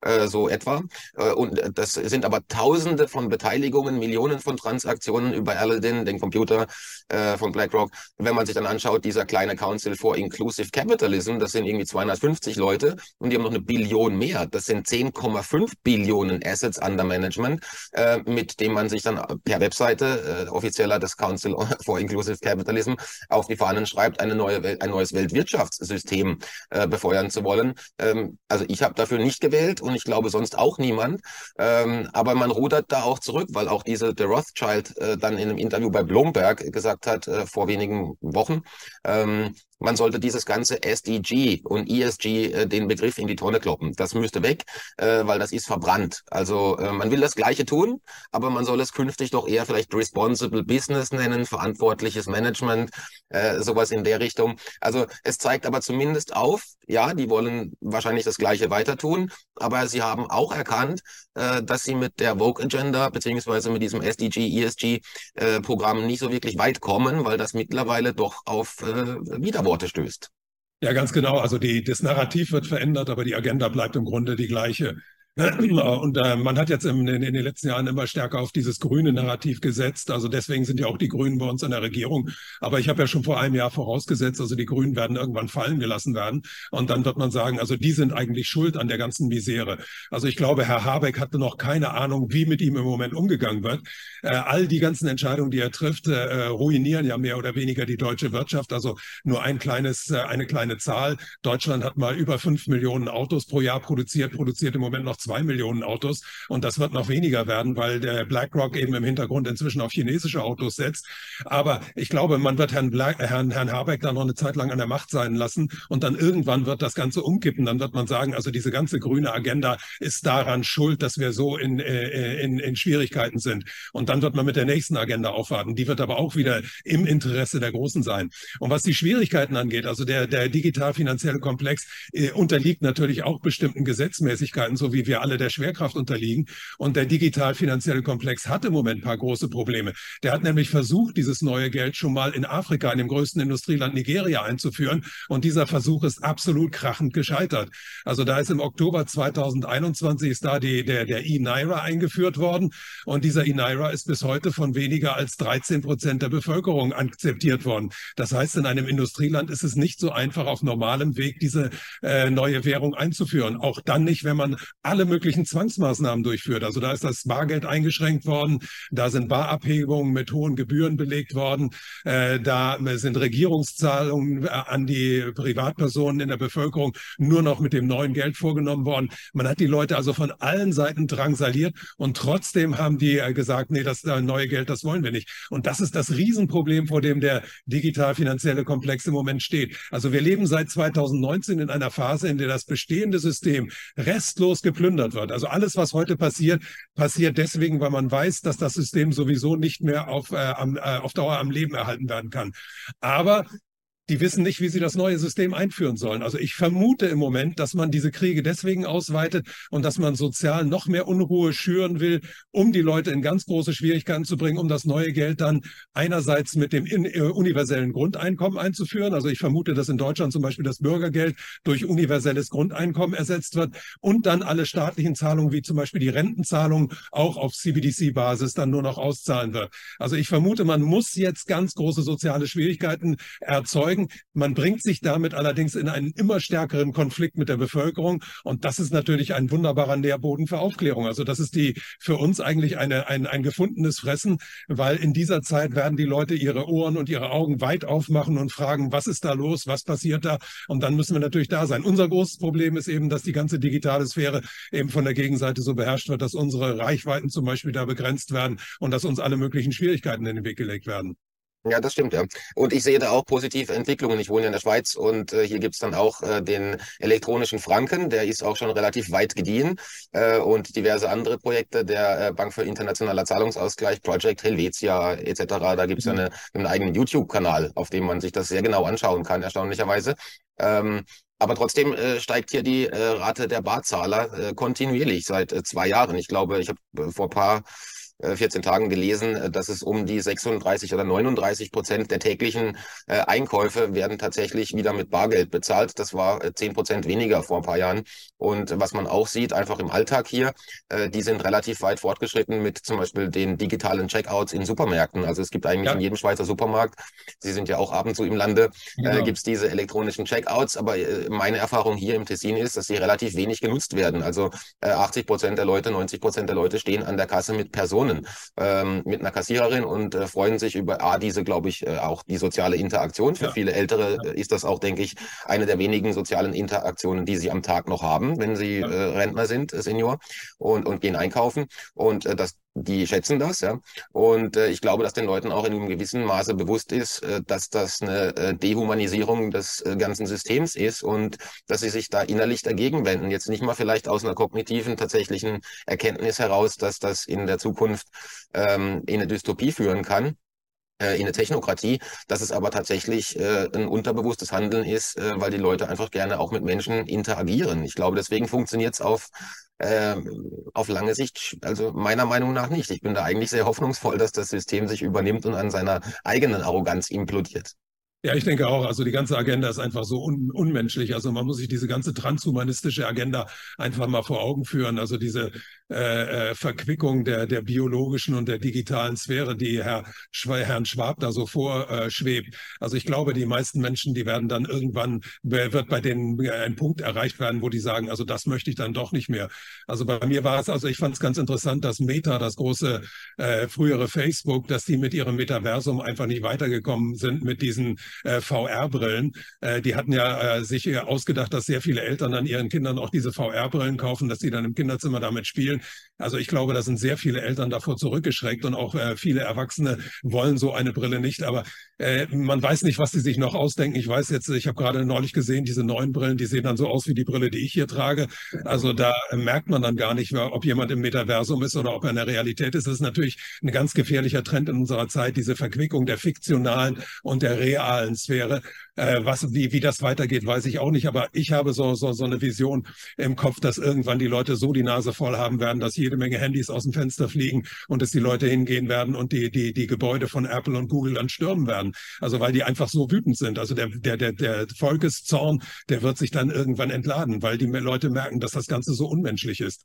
äh, so etwa. Äh, und das sind aber Tausende von Beteiligungen, Millionen von Transaktionen über Aladdin, den Computer äh, von BlackRock. Wenn man sich dann anschaut, dieser kleine Council for Inclusive Capitalism, das sind irgendwie 250 Leute und die haben noch eine Billion mehr. Das sind 10,5 Billionen Assets under Management äh, mit dem man sich dann per Webseite, äh, offizieller des Council for Inclusive Capitalism, auf die Fahnen schreibt, eine neue Welt, ein neues Weltwirtschaftssystem äh, befeuern zu wollen. Ähm, also ich habe dafür nicht gewählt und ich glaube sonst auch niemand. Ähm, aber man rudert da auch zurück, weil auch diese The Rothschild äh, dann in einem Interview bei Bloomberg gesagt hat, äh, vor wenigen Wochen, ähm, man sollte dieses ganze SDG und ESG äh, den Begriff in die Tonne kloppen. Das müsste weg, äh, weil das ist verbrannt. Also äh, man will das Gleiche tun, aber man soll es künftig doch eher vielleicht Responsible Business nennen, verantwortliches Management, äh, sowas in der Richtung. Also es zeigt aber zumindest auf, ja, die wollen wahrscheinlich das Gleiche weiter tun, aber sie haben auch erkannt, äh, dass sie mit der Vogue Agenda beziehungsweise mit diesem SDG, ESG äh, Programm nicht so wirklich weit kommen, weil das mittlerweile doch auf äh, Widerworte stößt.
Ja, ganz genau. Also die, das Narrativ wird verändert, aber die Agenda bleibt im Grunde die gleiche. Und äh, man hat jetzt in, in, den letzten Jahren immer stärker auf dieses grüne Narrativ gesetzt. Also deswegen sind ja auch die Grünen bei uns in der Regierung. Aber ich habe ja schon vor einem Jahr vorausgesetzt, also die Grünen werden irgendwann fallen gelassen werden. Und dann wird man sagen, also die sind eigentlich schuld an der ganzen Misere. Also ich glaube, Herr Habeck hatte noch keine Ahnung, wie mit ihm im Moment umgegangen wird. Äh, all die ganzen Entscheidungen, die er trifft, äh, ruinieren ja mehr oder weniger die deutsche Wirtschaft. Also nur ein kleines, äh, eine kleine Zahl. Deutschland hat mal über fünf Millionen Autos pro Jahr produziert, produziert im Moment noch zwei Millionen Autos und das wird noch weniger werden, weil der BlackRock eben im Hintergrund inzwischen auf chinesische Autos setzt. Aber ich glaube, man wird Herrn, Black, Herrn, Herrn Habeck da noch eine Zeit lang an der Macht sein lassen und dann irgendwann wird das Ganze umkippen. Dann wird man sagen, also diese ganze grüne Agenda ist daran schuld, dass wir so in, äh, in, in Schwierigkeiten sind. Und dann wird man mit der nächsten Agenda aufwarten. Die wird aber auch wieder im Interesse der Großen sein. Und was die Schwierigkeiten angeht, also der, der digital-finanzielle Komplex äh, unterliegt natürlich auch bestimmten Gesetzmäßigkeiten, so wie wir alle der Schwerkraft unterliegen. Und der digital-finanzielle Komplex hat im Moment ein paar große Probleme. Der hat nämlich versucht, dieses neue Geld schon mal in Afrika, in dem größten Industrieland Nigeria einzuführen. Und dieser Versuch ist absolut krachend gescheitert. Also da ist im Oktober 2021 ist da die, der, der E-Naira eingeführt worden. Und dieser E-Naira ist bis heute von weniger als 13 Prozent der Bevölkerung akzeptiert worden. Das heißt, in einem Industrieland ist es nicht so einfach, auf normalem Weg diese äh, neue Währung einzuführen. Auch dann nicht, wenn man alle möglichen Zwangsmaßnahmen durchführt. Also da ist das Bargeld eingeschränkt worden, da sind Barabhebungen mit hohen Gebühren belegt worden, äh, da sind Regierungszahlungen äh, an die Privatpersonen in der Bevölkerung nur noch mit dem neuen Geld vorgenommen worden. Man hat die Leute also von allen Seiten drangsaliert und trotzdem haben die äh, gesagt, nee, das neue Geld, das wollen wir nicht. Und das ist das Riesenproblem, vor dem der digital-finanzielle Komplex im Moment steht. Also wir leben seit 2019 in einer Phase, in der das bestehende System restlos geplündert wird. Also alles, was heute passiert, passiert deswegen, weil man weiß, dass das System sowieso nicht mehr auf, äh, am, äh, auf Dauer am Leben erhalten werden kann. Aber die wissen nicht, wie sie das neue System einführen sollen. Also ich vermute im Moment, dass man diese Kriege deswegen ausweitet und dass man sozial noch mehr Unruhe schüren will, um die Leute in ganz große Schwierigkeiten zu bringen, um das neue Geld dann einerseits mit dem äh, universellen Grundeinkommen einzuführen. Also ich vermute, dass in Deutschland zum Beispiel das Bürgergeld durch universelles Grundeinkommen ersetzt wird und dann alle staatlichen Zahlungen, wie zum Beispiel die Rentenzahlung, auch auf CBDC-Basis dann nur noch auszahlen wird. Also ich vermute, man muss jetzt ganz große soziale Schwierigkeiten erzeugen erzeugen. Man bringt sich damit allerdings in einen immer stärkeren Konflikt mit der Bevölkerung. Und das ist natürlich ein wunderbarer Nährboden für Aufklärung. Also das ist die für uns eigentlich eine, ein, ein gefundenes Fressen, weil in dieser Zeit werden die Leute ihre Ohren und ihre Augen weit aufmachen und fragen, was ist da los, was passiert da? Und dann müssen wir natürlich da sein. Unser großes Problem ist eben, dass die ganze digitale Sphäre eben von der Gegenseite so beherrscht wird, dass unsere Reichweiten zum Beispiel da begrenzt werden und dass uns alle möglichen Schwierigkeiten in den Weg gelegt werden.
Ja, das stimmt, ja. Und ich sehe da auch positive Entwicklungen. Ich wohne ja in der Schweiz und äh, hier gibt's dann auch äh, den elektronischen Franken, der ist auch schon relativ weit gediehen äh, und diverse andere Projekte der äh, Bank für internationaler Zahlungsausgleich, Project Helvetia etc. Da gibt's ja mhm. eine, einen eigenen YouTube-Kanal, auf dem man sich das sehr genau anschauen kann, erstaunlicherweise. Ähm, aber trotzdem äh, steigt hier die äh, Rate der Barzahler äh, kontinuierlich seit äh, zwei Jahren. Ich glaube, ich habe äh, vor paar 14 äh, Tagen gelesen, äh, dass es um die 36 oder 39 Prozent der täglichen äh, Einkäufe werden tatsächlich wieder mit Bargeld bezahlt. Das war 10 Prozent weniger vor ein paar Jahren. Und was man auch sieht, einfach im Alltag hier, die sind relativ weit fortgeschritten mit zum Beispiel den digitalen Checkouts in Supermärkten. Also es gibt eigentlich ja. in jedem Schweizer Supermarkt, Sie sind ja auch ab und zu im Lande, genau. gibt es diese elektronischen Checkouts. Aber meine Erfahrung hier im Tessin ist, dass sie relativ wenig genutzt werden. Also äh, 80 Prozent der Leute, 90 Prozent der Leute stehen an der Kasse mit Personen Personen ähm, mit einer Kassiererin und äh, freuen sich über A, diese, glaube ich, äh, auch die soziale Interaktion. Für ja. viele Ältere ja. ist das auch, denke ich, eine der wenigen sozialen Interaktionen, die sie am Tag noch haben, wenn sie ja. äh, Rentner sind, äh, Senior, und, und gehen einkaufen. Und äh, das die schätzen das, ja. Und äh, ich glaube, dass den Leuten auch in einem gewissen Maße bewusst ist, äh, dass das eine äh, Dehumanisierung des äh, ganzen Systems ist und dass sie sich da innerlich dagegen wenden. Jetzt nicht mal vielleicht aus einer kognitiven, tatsächlichen Erkenntnis heraus, dass das in der Zukunft ähm, in eine Dystopie führen kann äh, in eine Technokratie, dass es aber tatsächlich äh, ein unterbewusstes Handeln ist, äh, weil die Leute einfach gerne auch mit Menschen interagieren. Ich glaube, deswegen funktioniert es auf äh, auf lange Sicht, also meiner Meinung nach nicht. Ich bin da eigentlich sehr hoffnungsvoll, dass das System sich übernimmt und an seiner eigenen Arroganz implodiert.
Ja, ich denke auch. Also die ganze Agenda ist einfach so un unmenschlich. Also man muss sich diese ganze transhumanistische Agenda einfach mal vor Augen führen. Also diese äh, äh, Verquickung der, der biologischen und der digitalen Sphäre, die Herr Schw Herrn Schwab da so vorschwebt. Äh, also ich glaube, die meisten Menschen, die werden dann irgendwann, wird bei denen ein Punkt erreicht werden, wo die sagen, also das möchte ich dann doch nicht mehr. Also bei mir war es, also ich fand es ganz interessant, dass Meta, das große äh, frühere Facebook, dass die mit ihrem Metaversum einfach nicht weitergekommen sind mit diesen äh, VR-Brillen. Äh, die hatten ja äh, sich ausgedacht, dass sehr viele Eltern dann ihren Kindern auch diese VR-Brillen kaufen, dass sie dann im Kinderzimmer damit spielen. Also ich glaube, da sind sehr viele Eltern davor zurückgeschreckt und auch äh, viele Erwachsene wollen so eine Brille nicht. Aber äh, man weiß nicht, was sie sich noch ausdenken. Ich weiß jetzt, ich habe gerade neulich gesehen, diese neuen Brillen, die sehen dann so aus wie die Brille, die ich hier trage. Also da merkt man dann gar nicht, ob jemand im Metaversum ist oder ob er in der Realität ist. Das ist natürlich ein ganz gefährlicher Trend in unserer Zeit, diese Verquickung der fiktionalen und der realen Sphäre. Äh, was, wie, wie das weitergeht, weiß ich auch nicht. Aber ich habe so, so, so eine Vision im Kopf, dass irgendwann die Leute so die Nase voll haben werden, dass jede Menge Handys aus dem Fenster fliegen und dass die Leute hingehen werden und die, die, die Gebäude von Apple und Google dann stürmen werden. Also weil die einfach so wütend sind. Also der, der, der, der Volkeszorn, der wird sich dann irgendwann entladen, weil die Leute merken, dass das Ganze so unmenschlich ist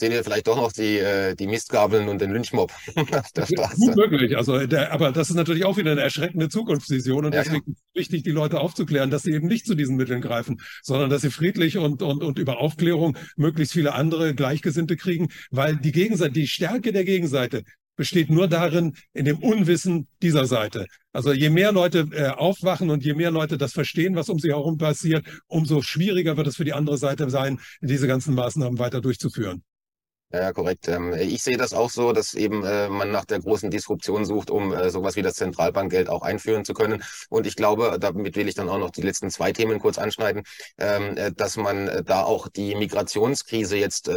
sehen wir vielleicht doch noch die, äh, die Mistgabeln und den Lynchmob
auf der Straße. Gut möglich. Also der, aber das ist natürlich auch wieder eine erschreckende Zukunftsvision und ja, deswegen ja. ist wichtig, die Leute aufzuklären, dass sie eben nicht zu diesen Mitteln greifen, sondern dass sie friedlich und, und, und über Aufklärung möglichst viele andere Gleichgesinnte kriegen, weil die Gegenseite, die Stärke der Gegenseite besteht nur darin, in dem Unwissen dieser Seite. Also je mehr Leute äh, aufwachen und je mehr Leute das verstehen, was um sie herum passiert, umso schwieriger wird es für die andere Seite sein, diese ganzen Maßnahmen weiter durchzuführen.
Ja, korrekt. Ähm, ich sehe das auch so, dass eben äh, man nach der großen Disruption sucht, um äh, sowas wie das Zentralbankgeld auch einführen zu können. Und ich glaube, damit will ich dann auch noch die letzten zwei Themen kurz anschneiden, ähm, äh, dass man da auch die Migrationskrise jetzt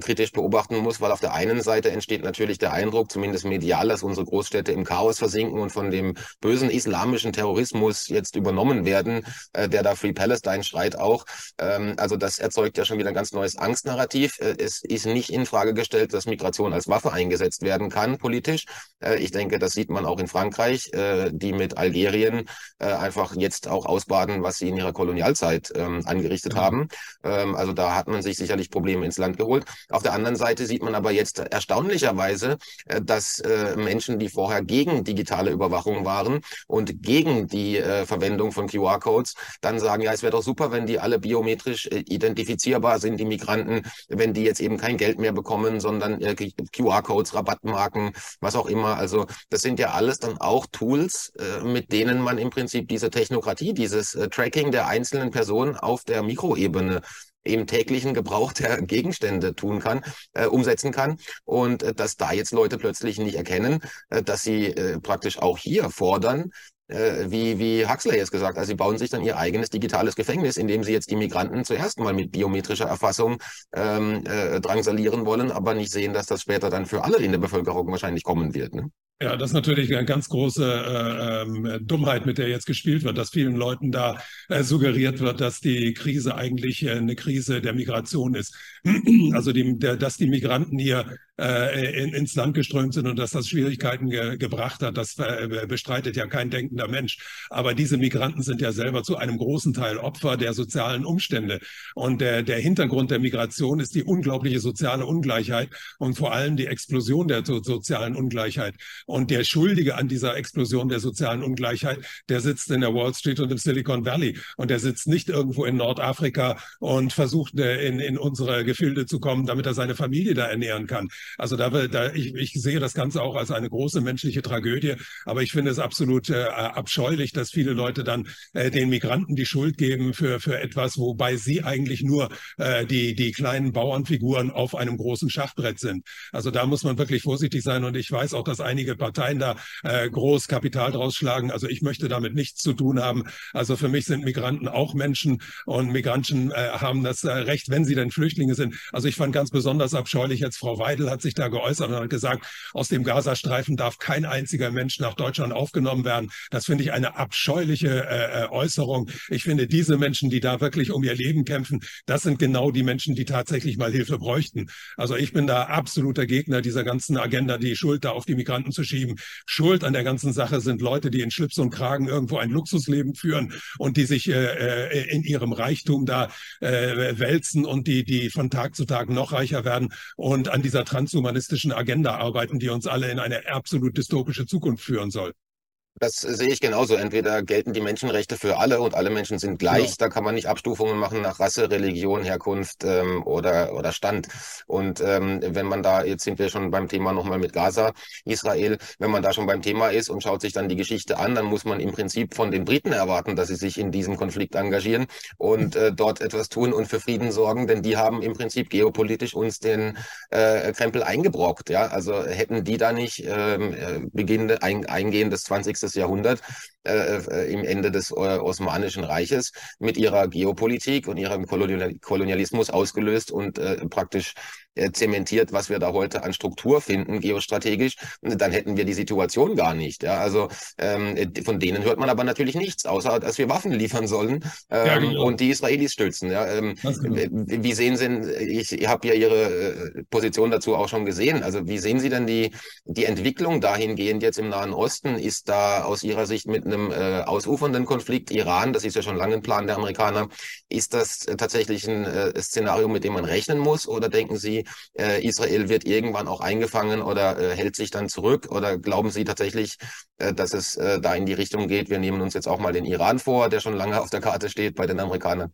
kritisch beobachten muss, weil auf der einen Seite entsteht natürlich der Eindruck, zumindest medial, dass unsere Großstädte im Chaos versinken und von dem bösen islamischen Terrorismus jetzt übernommen werden, der da Free Palestine schreit auch. Ähm, also das erzeugt ja schon wieder ein ganz neues Angstnarrativ. Es ist nicht in Frage gestellt, dass Migration als Waffe eingesetzt werden kann politisch. Äh, ich denke, das sieht man auch in Frankreich, äh, die mit Algerien äh, einfach jetzt auch ausbaden, was sie in ihrer Kolonialzeit ähm, angerichtet ja. haben. Ähm, also da hat man sich sicherlich Probleme ins Land geholt. Auf der anderen Seite sieht man aber jetzt erstaunlicherweise, äh, dass äh, Menschen, die vorher gegen digitale Überwachung waren und gegen die äh, Verwendung von QR-Codes, dann sagen, ja, es wäre doch super, wenn die alle biometrisch äh, identifizierbar sind, die Migranten, wenn die jetzt eben kein Geld mehr bekommen, sondern äh, QR-Codes, Rabattmarken, was auch immer. Also das sind ja alles dann auch Tools, äh, mit denen man im Prinzip diese Technokratie, dieses äh, Tracking der einzelnen Personen auf der Mikroebene im täglichen Gebrauch der Gegenstände tun kann, äh, umsetzen kann und äh, dass da jetzt Leute plötzlich nicht erkennen, äh, dass sie äh, praktisch auch hier fordern, äh, wie, wie Huxley es gesagt hat. Also sie bauen sich dann ihr eigenes digitales Gefängnis, indem sie jetzt die Migranten zuerst mal mit biometrischer Erfassung ähm, äh, drangsalieren wollen, aber nicht sehen, dass das später dann für alle in der Bevölkerung wahrscheinlich kommen wird. Ne?
Ja, das ist natürlich eine ganz große äh, Dummheit, mit der jetzt gespielt wird, dass vielen Leuten da äh, suggeriert wird, dass die Krise eigentlich äh, eine Krise der Migration ist. also die, der, dass die Migranten hier äh, in, ins Land geströmt sind und dass das Schwierigkeiten ge, gebracht hat, das äh, bestreitet ja kein denkender Mensch. Aber diese Migranten sind ja selber zu einem großen Teil Opfer der sozialen Umstände. Und der, der Hintergrund der Migration ist die unglaubliche soziale Ungleichheit und vor allem die Explosion der so, sozialen Ungleichheit. Und der Schuldige an dieser Explosion der sozialen Ungleichheit, der sitzt in der Wall Street und im Silicon Valley. Und der sitzt nicht irgendwo in Nordafrika und versucht äh, in, in unsere Gefilde zu kommen, damit er seine Familie da ernähren kann. Also da, da ich, ich sehe das Ganze auch als eine große menschliche Tragödie. Aber ich finde es absolut äh, abscheulich, dass viele Leute dann äh, den Migranten die Schuld geben für, für etwas, wobei sie eigentlich nur äh, die, die kleinen Bauernfiguren auf einem großen Schachbrett sind. Also da muss man wirklich vorsichtig sein. Und ich weiß auch, dass einige Parteien da äh, groß Kapital draus schlagen. Also ich möchte damit nichts zu tun haben. Also für mich sind Migranten auch Menschen und Migranten äh, haben das äh, Recht, wenn sie denn Flüchtlinge sind. Also ich fand ganz besonders abscheulich jetzt Frau Weidel hat sich da geäußert und hat gesagt, aus dem Gazastreifen darf kein einziger Mensch nach Deutschland aufgenommen werden. Das finde ich eine abscheuliche äh, äh, Äußerung. Ich finde, diese Menschen, die da wirklich um ihr Leben kämpfen, das sind genau die Menschen, die tatsächlich mal Hilfe bräuchten. Also ich bin da absoluter Gegner dieser ganzen Agenda, die Schuld da auf die Migranten zu schieben. Schuld an der ganzen Sache sind Leute, die in Schlips und Kragen irgendwo ein Luxusleben führen und die sich äh, äh in ihrem Reichtum da äh, wälzen und die, die von Tag zu Tag noch reicher werden und an dieser transhumanistischen Agenda arbeiten, die uns alle in eine absolut dystopische Zukunft führen soll.
Das sehe ich genauso. Entweder gelten die Menschenrechte für alle und alle Menschen sind gleich. Ja. Da kann man nicht Abstufungen machen nach Rasse, Religion, Herkunft ähm, oder, oder Stand. Und ähm, wenn man da, jetzt sind wir schon beim Thema nochmal mit Gaza, Israel, wenn man da schon beim Thema ist und schaut sich dann die Geschichte an, dann muss man im Prinzip von den Briten erwarten, dass sie sich in diesem Konflikt engagieren und äh, dort etwas tun und für Frieden sorgen, denn die haben im Prinzip geopolitisch uns den äh, Krempel eingebrockt. Ja, also hätten die da nicht ähm, äh, Beginn, ein, Eingehen des 20 Jahrhundert äh, äh, im Ende des äh, Osmanischen Reiches mit ihrer Geopolitik und ihrem Kolonialismus ausgelöst und äh, praktisch äh, zementiert, was wir da heute an Struktur finden, geostrategisch, dann hätten wir die Situation gar nicht. Ja? Also ähm, von denen hört man aber natürlich nichts, außer dass wir Waffen liefern sollen ähm, ja, genau. und die Israelis stützen. Ja? Ähm, genau. Wie sehen Sie, ich, ich habe ja Ihre äh, Position dazu auch schon gesehen, also wie sehen Sie denn die, die Entwicklung dahingehend jetzt im Nahen Osten? Ist da aus Ihrer Sicht mit einem äh, ausufernden Konflikt Iran, das ist ja schon lange ein Plan der Amerikaner, ist das äh, tatsächlich ein äh, Szenario, mit dem man rechnen muss? Oder denken Sie, äh, Israel wird irgendwann auch eingefangen oder äh, hält sich dann zurück? Oder glauben Sie tatsächlich, äh, dass es äh, da in die Richtung geht? Wir nehmen uns jetzt auch mal den Iran vor, der schon lange auf der Karte steht bei den Amerikanern.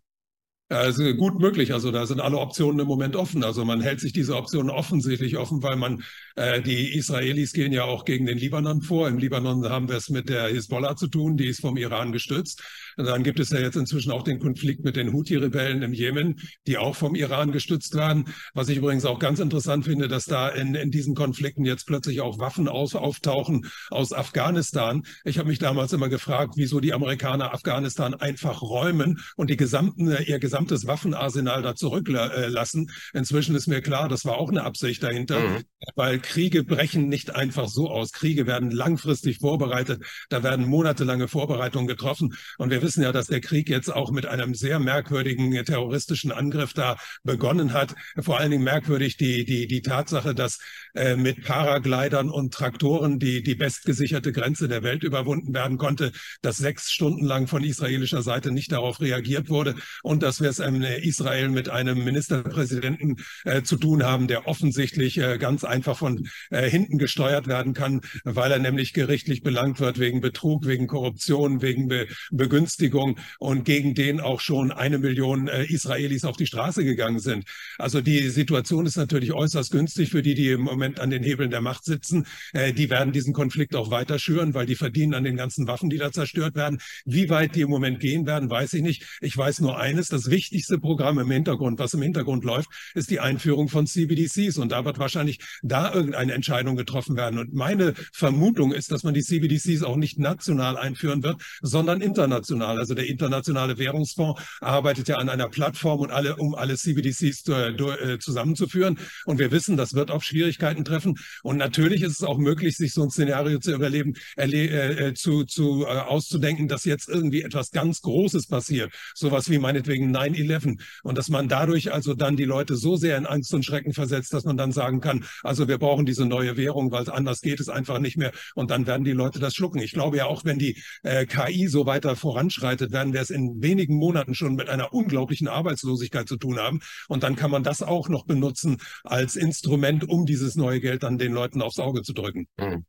Ja, also gut möglich. Also da sind alle Optionen im Moment offen. Also man hält sich diese Optionen offensichtlich offen, weil man äh, die Israelis gehen ja auch gegen den Libanon vor. Im Libanon haben wir es mit der Hisbollah zu tun, die ist vom Iran gestützt. Und dann gibt es ja jetzt inzwischen auch den Konflikt mit den Houthi-Rebellen im Jemen, die auch vom Iran gestützt werden. Was ich übrigens auch ganz interessant finde, dass da in, in diesen Konflikten jetzt plötzlich auch Waffen aus, auftauchen aus Afghanistan. Ich habe mich damals immer gefragt, wieso die Amerikaner Afghanistan einfach räumen und die gesamten ihr gesamten gesamtes Waffenarsenal da zurücklassen. Inzwischen ist mir klar, das war auch eine Absicht dahinter, mhm. weil Kriege brechen nicht einfach so aus. Kriege werden langfristig vorbereitet. Da werden monatelange Vorbereitungen getroffen. Und wir wissen ja, dass der Krieg jetzt auch mit einem sehr merkwürdigen terroristischen Angriff da begonnen hat. Vor allen Dingen merkwürdig die, die, die Tatsache, dass äh, mit Paraglidern und Traktoren die, die bestgesicherte Grenze der Welt überwunden werden konnte, dass sechs Stunden lang von israelischer Seite nicht darauf reagiert wurde und dass wir wir es in Israel mit einem Ministerpräsidenten äh, zu tun haben, der offensichtlich äh, ganz einfach von äh, hinten gesteuert werden kann, weil er nämlich gerichtlich belangt wird wegen Betrug, wegen Korruption, wegen Be Begünstigung und gegen den auch schon eine Million Israelis auf die Straße gegangen sind. Also die Situation ist natürlich äußerst günstig für die, die im Moment an den Hebeln der Macht sitzen. Die werden diesen Konflikt auch weiter schüren, weil die verdienen an den ganzen Waffen, die da zerstört werden. Wie weit die im Moment gehen werden, weiß ich nicht. Ich weiß nur eines, das wichtigste Programm im Hintergrund, was im Hintergrund läuft, ist die Einführung von CBDCs. Und da wird wahrscheinlich da irgendeine Entscheidung getroffen werden. Und meine Vermutung ist, dass man die CBDCs auch nicht national einführen wird, sondern international. Also der Internationale Währungsfonds arbeitet ja an einer Plattform und alle, um alle CBDCs zu, äh, zusammenzuführen. Und wir wissen, das wird auf Schwierigkeiten treffen. Und natürlich ist es auch möglich, sich so ein Szenario zu überleben, erle äh, zu, zu äh, auszudenken, dass jetzt irgendwie etwas ganz Großes passiert. Sowas wie meinetwegen 9 9-11 und dass man dadurch also dann die Leute so sehr in Angst und Schrecken versetzt, dass man dann sagen kann, also wir brauchen diese neue Währung, weil anders geht es einfach nicht mehr und dann werden die Leute das schlucken. Ich glaube ja auch, wenn die äh, KI so weiter voranschreitet, werden wir es in wenigen Monaten schon mit einer unglaublichen Arbeitslosigkeit zu tun haben und dann kann man das auch noch benutzen als Instrument, um dieses neue Geld dann den Leuten aufs Auge zu drücken. Mhm.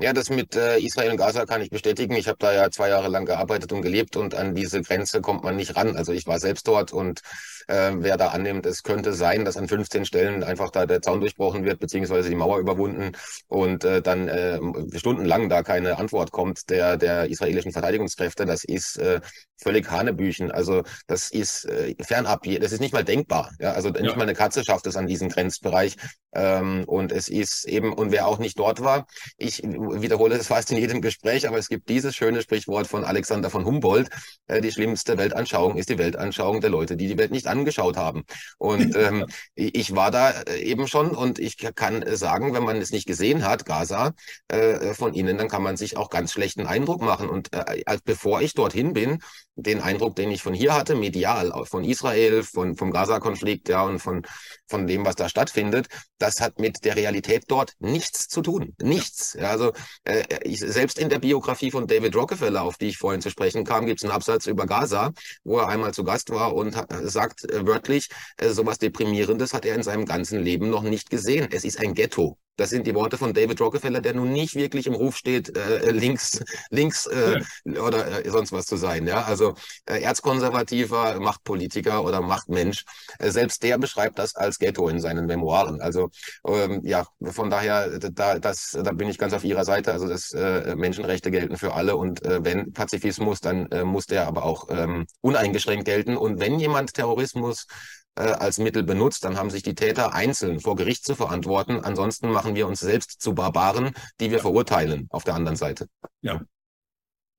Ja, das mit äh, Israel und Gaza kann ich bestätigen. Ich habe da ja zwei Jahre lang gearbeitet und gelebt und an diese Grenze kommt man nicht ran. Also ich war selbst dort und äh, wer da annimmt, es könnte sein, dass an 15 Stellen einfach da der Zaun durchbrochen wird, beziehungsweise die Mauer überwunden und äh, dann äh, stundenlang da keine Antwort kommt der, der israelischen Verteidigungskräfte. Das ist äh, völlig Hanebüchen. Also das ist äh, fernab, das ist nicht mal denkbar. Ja? Also nicht mal eine Katze schafft es an diesen Grenzbereich. Ähm, und es ist eben, und wer auch nicht dort war, ich wiederhole es fast in jedem Gespräch, aber es gibt dieses schöne Sprichwort von Alexander von Humboldt, äh, die schlimmste Weltanschauung ist die Weltanschauung der Leute, die die Welt nicht angeschaut haben. Und ähm, ich war da äh, eben schon und ich kann sagen, wenn man es nicht gesehen hat, Gaza, äh, von innen, dann kann man sich auch ganz schlechten Eindruck machen. Und äh, als bevor ich dorthin bin, den Eindruck, den ich von hier hatte, medial, von Israel, von, vom Gaza-Konflikt, ja, und von, von dem, was da stattfindet, das hat mit der Realität dort nichts zu tun. Nichts. Ja, also äh, ich, selbst in der Biografie von David Rockefeller, auf die ich vorhin zu sprechen kam, gibt es einen Absatz über Gaza, wo er einmal zu Gast war und sagt äh, wörtlich, äh, sowas Deprimierendes hat er in seinem ganzen Leben noch nicht gesehen. Es ist ein Ghetto. Das sind die Worte von David Rockefeller, der nun nicht wirklich im Ruf steht, äh, links, links äh, ja. oder äh, sonst was zu sein. Ja, also äh, erzkonservativer Machtpolitiker oder Machtmensch. Äh, selbst der beschreibt das als Ghetto in seinen Memoiren. Also ähm, ja, von daher, da, das, da bin ich ganz auf Ihrer Seite. Also das äh, Menschenrechte gelten für alle und äh, wenn Pazifismus, dann äh, muss der aber auch ähm, uneingeschränkt gelten. Und wenn jemand Terrorismus äh, als Mittel benutzt, dann haben sich die Täter einzeln vor Gericht zu verantworten. Ansonsten machen wir uns selbst zu Barbaren, die wir verurteilen auf der anderen Seite.
Ja,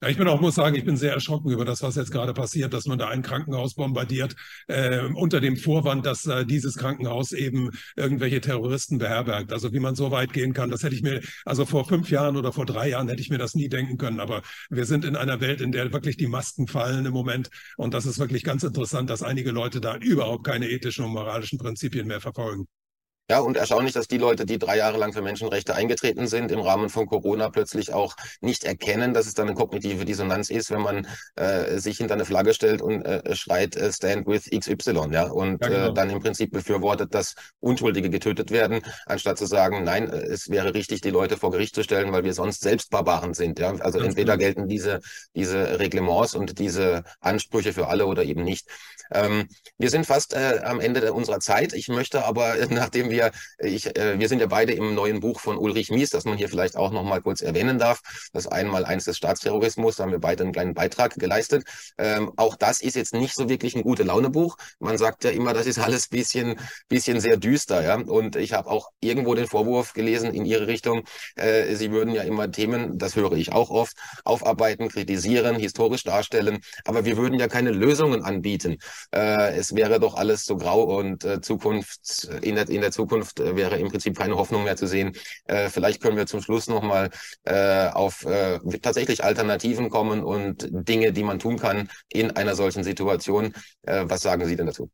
ja, ich bin auch, muss sagen, ich bin sehr erschrocken über das, was jetzt gerade passiert, dass man da ein Krankenhaus bombardiert, äh, unter dem Vorwand, dass äh, dieses Krankenhaus eben irgendwelche Terroristen beherbergt. Also wie man so weit gehen kann, das hätte ich mir, also vor fünf Jahren oder vor drei Jahren hätte ich mir das nie denken können. Aber wir sind in einer Welt, in der wirklich die Masken fallen im Moment. Und das ist wirklich ganz interessant, dass einige Leute da überhaupt keine ethischen und moralischen Prinzipien mehr verfolgen.
Ja, und erstaunlich, dass die Leute, die drei Jahre lang für Menschenrechte eingetreten sind, im Rahmen von Corona plötzlich auch nicht erkennen, dass es dann eine kognitive Dissonanz ist, wenn man äh, sich hinter eine Flagge stellt und äh, schreit äh, Stand with XY, ja, und ja, genau. äh, dann im Prinzip befürwortet, dass Unschuldige getötet werden, anstatt zu sagen, nein, äh, es wäre richtig, die Leute vor Gericht zu stellen, weil wir sonst selbst Barbaren sind, ja. Also entweder genau. gelten diese, diese Reglements und diese Ansprüche für alle oder eben nicht. Ähm, wir sind fast äh, am Ende unserer Zeit. Ich möchte aber, nachdem wir, ich, äh, wir sind ja beide im neuen Buch von Ulrich Mies, das man hier vielleicht auch noch mal kurz erwähnen darf. Das einmal eins des Staatsterrorismus, da haben wir beide einen kleinen Beitrag geleistet. Ähm, auch das ist jetzt nicht so wirklich ein gute Laune-Buch. Man sagt ja immer, das ist alles bisschen, bisschen sehr düster, ja. Und ich habe auch irgendwo den Vorwurf gelesen in Ihre Richtung, äh, Sie würden ja immer Themen, das höre ich auch oft, aufarbeiten, kritisieren, historisch darstellen, aber wir würden ja keine Lösungen anbieten äh, es wäre doch alles so grau und äh, Zukunft in der, in der Zukunft äh, wäre im Prinzip keine Hoffnung mehr zu sehen. Äh, vielleicht können wir zum Schluss nochmal äh, auf äh, tatsächlich Alternativen kommen und Dinge, die man tun kann in einer solchen Situation. Äh, was sagen Sie denn dazu?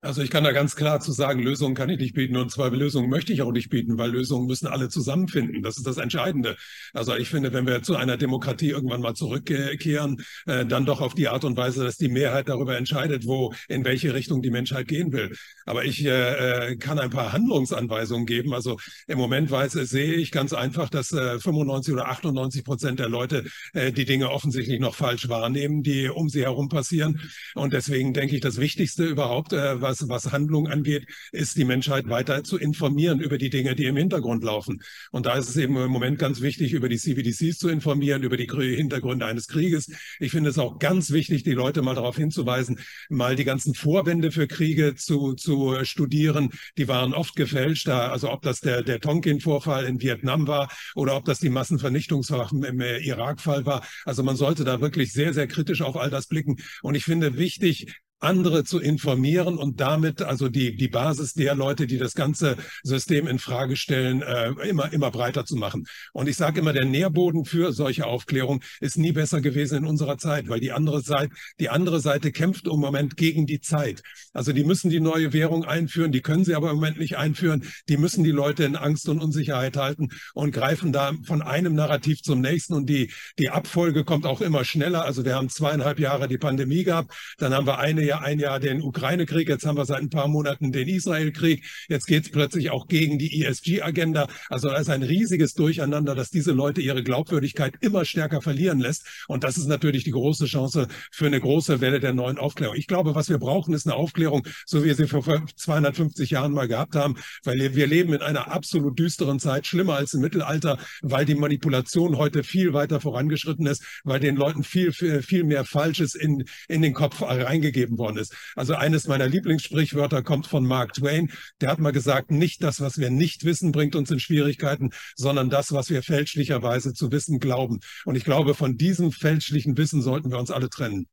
Also ich kann da ganz klar zu sagen, Lösungen kann ich nicht bieten und zwei Lösungen möchte ich auch nicht bieten, weil Lösungen müssen alle zusammenfinden. Das ist das Entscheidende. Also ich finde, wenn wir zu einer Demokratie irgendwann mal zurückkehren, äh, dann doch auf die Art und Weise, dass die Mehrheit darüber entscheidet, wo, in welche Richtung die Menschheit gehen will. Aber ich äh, äh kann ein paar Handlungsanweisungen geben. Also im Moment weiß, sehe ich ganz einfach, dass äh, 95 oder 98 Prozent der Leute äh, die Dinge offensichtlich noch falsch wahrnehmen, die um sie herum passieren. Und deswegen denke ich, das Wichtigste überhaupt, äh, was, was Handlung angeht, ist die Menschheit weiter zu informieren über die Dinge, die im Hintergrund laufen. Und da ist es eben im Moment ganz wichtig, über die CBDCs zu informieren, über die Hintergründe eines Krieges. Ich finde es auch ganz wichtig, die Leute mal darauf hinzuweisen, mal die ganzen Vorwände für Kriege zu, zu studieren. Die waren oft gefälscht. Also ob das der, der Tonkin-Vorfall in Vietnam war oder ob das die Massenvernichtungswaffen im Irak-Fall war. Also man sollte da wirklich sehr, sehr kritisch auf all das blicken. Und ich finde wichtig, andere zu informieren und damit also die, die Basis der Leute, die das ganze System in Frage stellen, äh, immer, immer breiter zu machen. Und ich sage immer, der Nährboden für solche Aufklärung ist nie besser gewesen in unserer Zeit, weil die andere Seite, die andere Seite kämpft im Moment gegen die Zeit. Also die müssen die neue Währung einführen, die können sie aber im Moment nicht einführen. Die müssen die Leute in Angst und Unsicherheit halten und greifen da von einem Narrativ zum nächsten und die, die Abfolge kommt auch immer schneller. Also wir haben zweieinhalb Jahre die Pandemie gehabt, dann haben wir eine ja ein Jahr den Ukraine-Krieg, jetzt haben wir seit ein paar Monaten den Israel-Krieg, jetzt geht es plötzlich auch gegen die ESG-Agenda. Also da ist ein riesiges Durcheinander, dass diese Leute ihre Glaubwürdigkeit immer stärker verlieren lässt. Und das ist natürlich die große Chance für eine große Welle der neuen Aufklärung. Ich glaube, was wir brauchen, ist eine Aufklärung, so wie wir sie vor 250 Jahren mal gehabt haben, weil wir leben in einer absolut düsteren Zeit, schlimmer als im Mittelalter, weil die Manipulation heute viel weiter vorangeschritten ist, weil den Leuten viel, viel, mehr Falsches in, in den Kopf reingegeben worden ist. Also eines meiner Lieblingssprichwörter kommt von Mark Twain. Der hat mal gesagt, nicht das, was wir nicht wissen, bringt uns in Schwierigkeiten, sondern das, was wir fälschlicherweise zu wissen glauben. Und ich glaube, von diesem fälschlichen Wissen sollten wir uns alle trennen.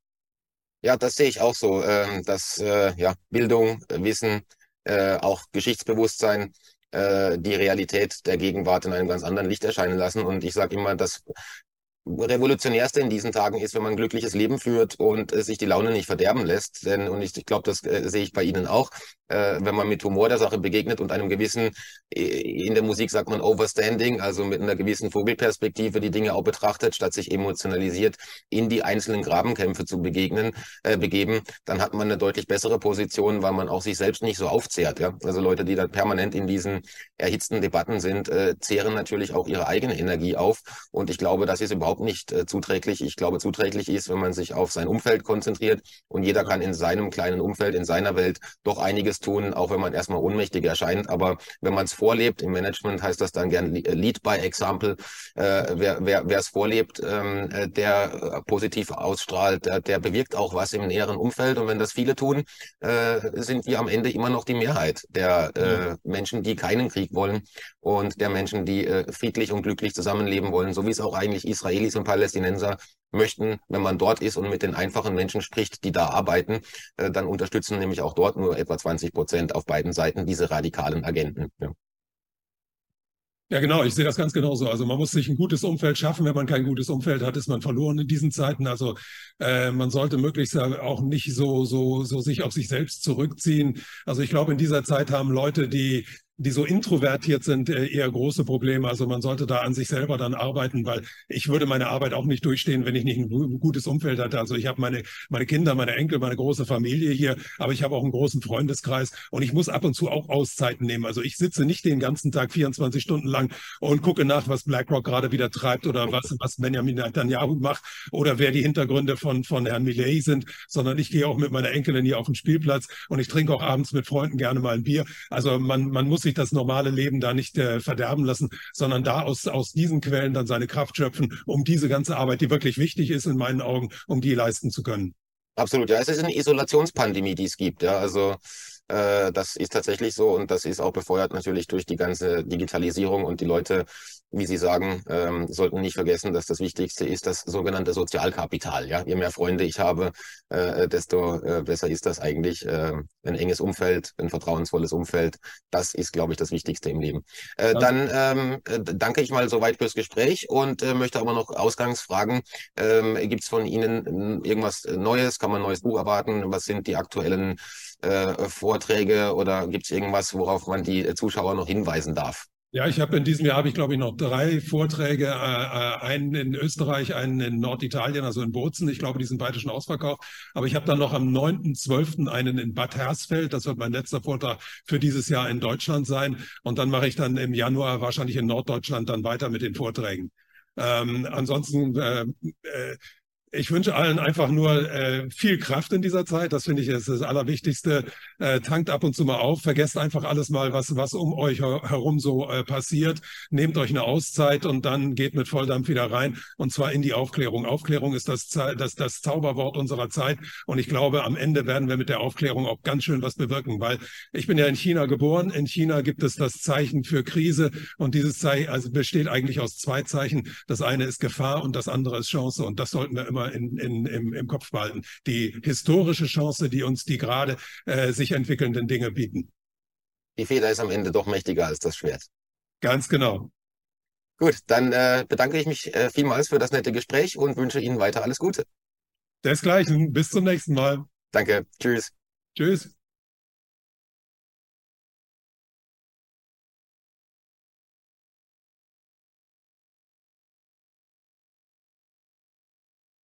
Ja, das sehe ich auch so, ähm, dass äh, ja, Bildung, Wissen, äh, auch Geschichtsbewusstsein äh, die Realität der Gegenwart in einem ganz anderen Licht erscheinen lassen. Und ich sage immer, dass Revolutionärste in diesen Tagen ist, wenn man ein glückliches Leben führt und äh, sich die Laune nicht verderben lässt. Denn, und ich, ich glaube, das äh, sehe ich bei Ihnen auch, äh, wenn man mit Humor der Sache begegnet und einem gewissen, äh, in der Musik sagt man Overstanding, also mit einer gewissen Vogelperspektive die Dinge auch betrachtet, statt sich emotionalisiert in die einzelnen Grabenkämpfe zu begegnen, äh, begeben, dann hat man eine deutlich bessere Position, weil man auch sich selbst nicht so aufzehrt. Ja? Also Leute, die da permanent in diesen erhitzten Debatten sind, äh, zehren natürlich auch ihre eigene Energie auf. Und ich glaube, das ist überhaupt überhaupt nicht äh, zuträglich. Ich glaube, zuträglich ist, wenn man sich auf sein Umfeld konzentriert und jeder kann in seinem kleinen Umfeld, in seiner Welt doch einiges tun, auch wenn man erstmal ohnmächtig erscheint. Aber wenn man es vorlebt, im Management heißt das dann gern Lead by Example, äh, wer es vorlebt, ähm, äh, der äh, positiv ausstrahlt, der, der bewirkt auch was im näheren Umfeld. Und wenn das viele tun, äh, sind wir am Ende immer noch die Mehrheit der äh, Menschen, die keinen Krieg wollen und der Menschen, die äh, friedlich und glücklich zusammenleben wollen, so wie es auch eigentlich Israel Israelis und Palästinenser möchten, wenn man dort ist und mit den einfachen Menschen spricht, die da arbeiten, äh, dann unterstützen nämlich auch dort nur etwa 20 Prozent auf beiden Seiten diese radikalen Agenten. Ja.
Ja, genau, ich sehe das ganz genauso. Also man muss sich ein gutes Umfeld schaffen. Wenn man kein gutes Umfeld hat, ist man verloren in diesen Zeiten. Also äh, man sollte möglichst auch nicht so, so, so sich auf sich selbst zurückziehen. Also ich glaube, in dieser Zeit haben Leute, die die so introvertiert sind, äh, eher große Probleme. Also man sollte da an sich selber dann arbeiten, weil ich würde meine Arbeit auch nicht durchstehen, wenn ich nicht ein gutes Umfeld hatte. Also ich habe meine, meine Kinder, meine Enkel, meine große Familie hier, aber ich habe auch einen großen Freundeskreis und ich muss ab und zu auch Auszeiten nehmen. Also ich sitze nicht den ganzen Tag 24 Stunden lang und gucke nach, was BlackRock gerade wieder treibt oder was, was Benjamin Netanyahu macht oder wer die Hintergründe von, von Herrn Millet sind, sondern ich gehe auch mit meiner Enkelin hier auf den Spielplatz und ich trinke auch abends mit Freunden gerne mal ein Bier. Also man, man muss sich das normale Leben da nicht äh, verderben lassen, sondern da aus, aus diesen Quellen dann seine Kraft schöpfen, um diese ganze Arbeit, die wirklich wichtig ist in meinen Augen, um die leisten zu können.
Absolut, ja, es ist eine Isolationspandemie, die es gibt, ja, also äh, das ist tatsächlich so und das ist auch befeuert natürlich durch die ganze Digitalisierung und die Leute wie Sie sagen, ähm, sollten nicht vergessen, dass das Wichtigste ist das sogenannte Sozialkapital. Ja, je mehr Freunde ich habe, äh, desto äh, besser ist das eigentlich. Äh, ein enges Umfeld, ein vertrauensvolles Umfeld, das ist, glaube ich, das Wichtigste im Leben. Äh, dann ähm, äh, danke ich mal soweit fürs Gespräch und äh, möchte aber noch ausgangs fragen, ähm, gibt es von Ihnen irgendwas Neues? Kann man ein neues Buch erwarten? Was sind die aktuellen äh, Vorträge oder gibt es irgendwas, worauf man die Zuschauer noch hinweisen darf?
Ja, ich habe in diesem Jahr habe ich glaube ich noch drei Vorträge, äh, äh, einen in Österreich, einen in Norditalien, also in Bozen. Ich glaube, die sind beide schon ausverkauft. Aber ich habe dann noch am 9.12. einen in Bad Hersfeld. Das wird mein letzter Vortrag für dieses Jahr in Deutschland sein. Und dann mache ich dann im Januar wahrscheinlich in Norddeutschland dann weiter mit den Vorträgen. Ähm, ansonsten äh, äh, ich wünsche allen einfach nur äh, viel Kraft in dieser Zeit. Das finde ich ist das Allerwichtigste. Äh, tankt ab und zu mal auf. Vergesst einfach alles mal, was, was um euch herum so äh, passiert. Nehmt euch eine Auszeit und dann geht mit Volldampf wieder rein. Und zwar in die Aufklärung. Aufklärung ist das, das, das Zauberwort unserer Zeit. Und ich glaube, am Ende werden wir mit der Aufklärung auch ganz schön was bewirken, weil ich bin ja in China geboren. In China gibt es das Zeichen für Krise. Und dieses Zeichen also besteht eigentlich aus zwei Zeichen. Das eine ist Gefahr und das andere ist Chance. Und das sollten wir immer in, in, im, im Kopf behalten. Die historische Chance, die uns die gerade äh, sich entwickelnden Dinge bieten.
Die Feder ist am Ende doch mächtiger als das Schwert.
Ganz genau.
Gut, dann äh, bedanke ich mich äh, vielmals für das nette Gespräch und wünsche Ihnen weiter alles Gute.
Desgleichen. Bis zum nächsten Mal.
Danke. Tschüss.
Tschüss.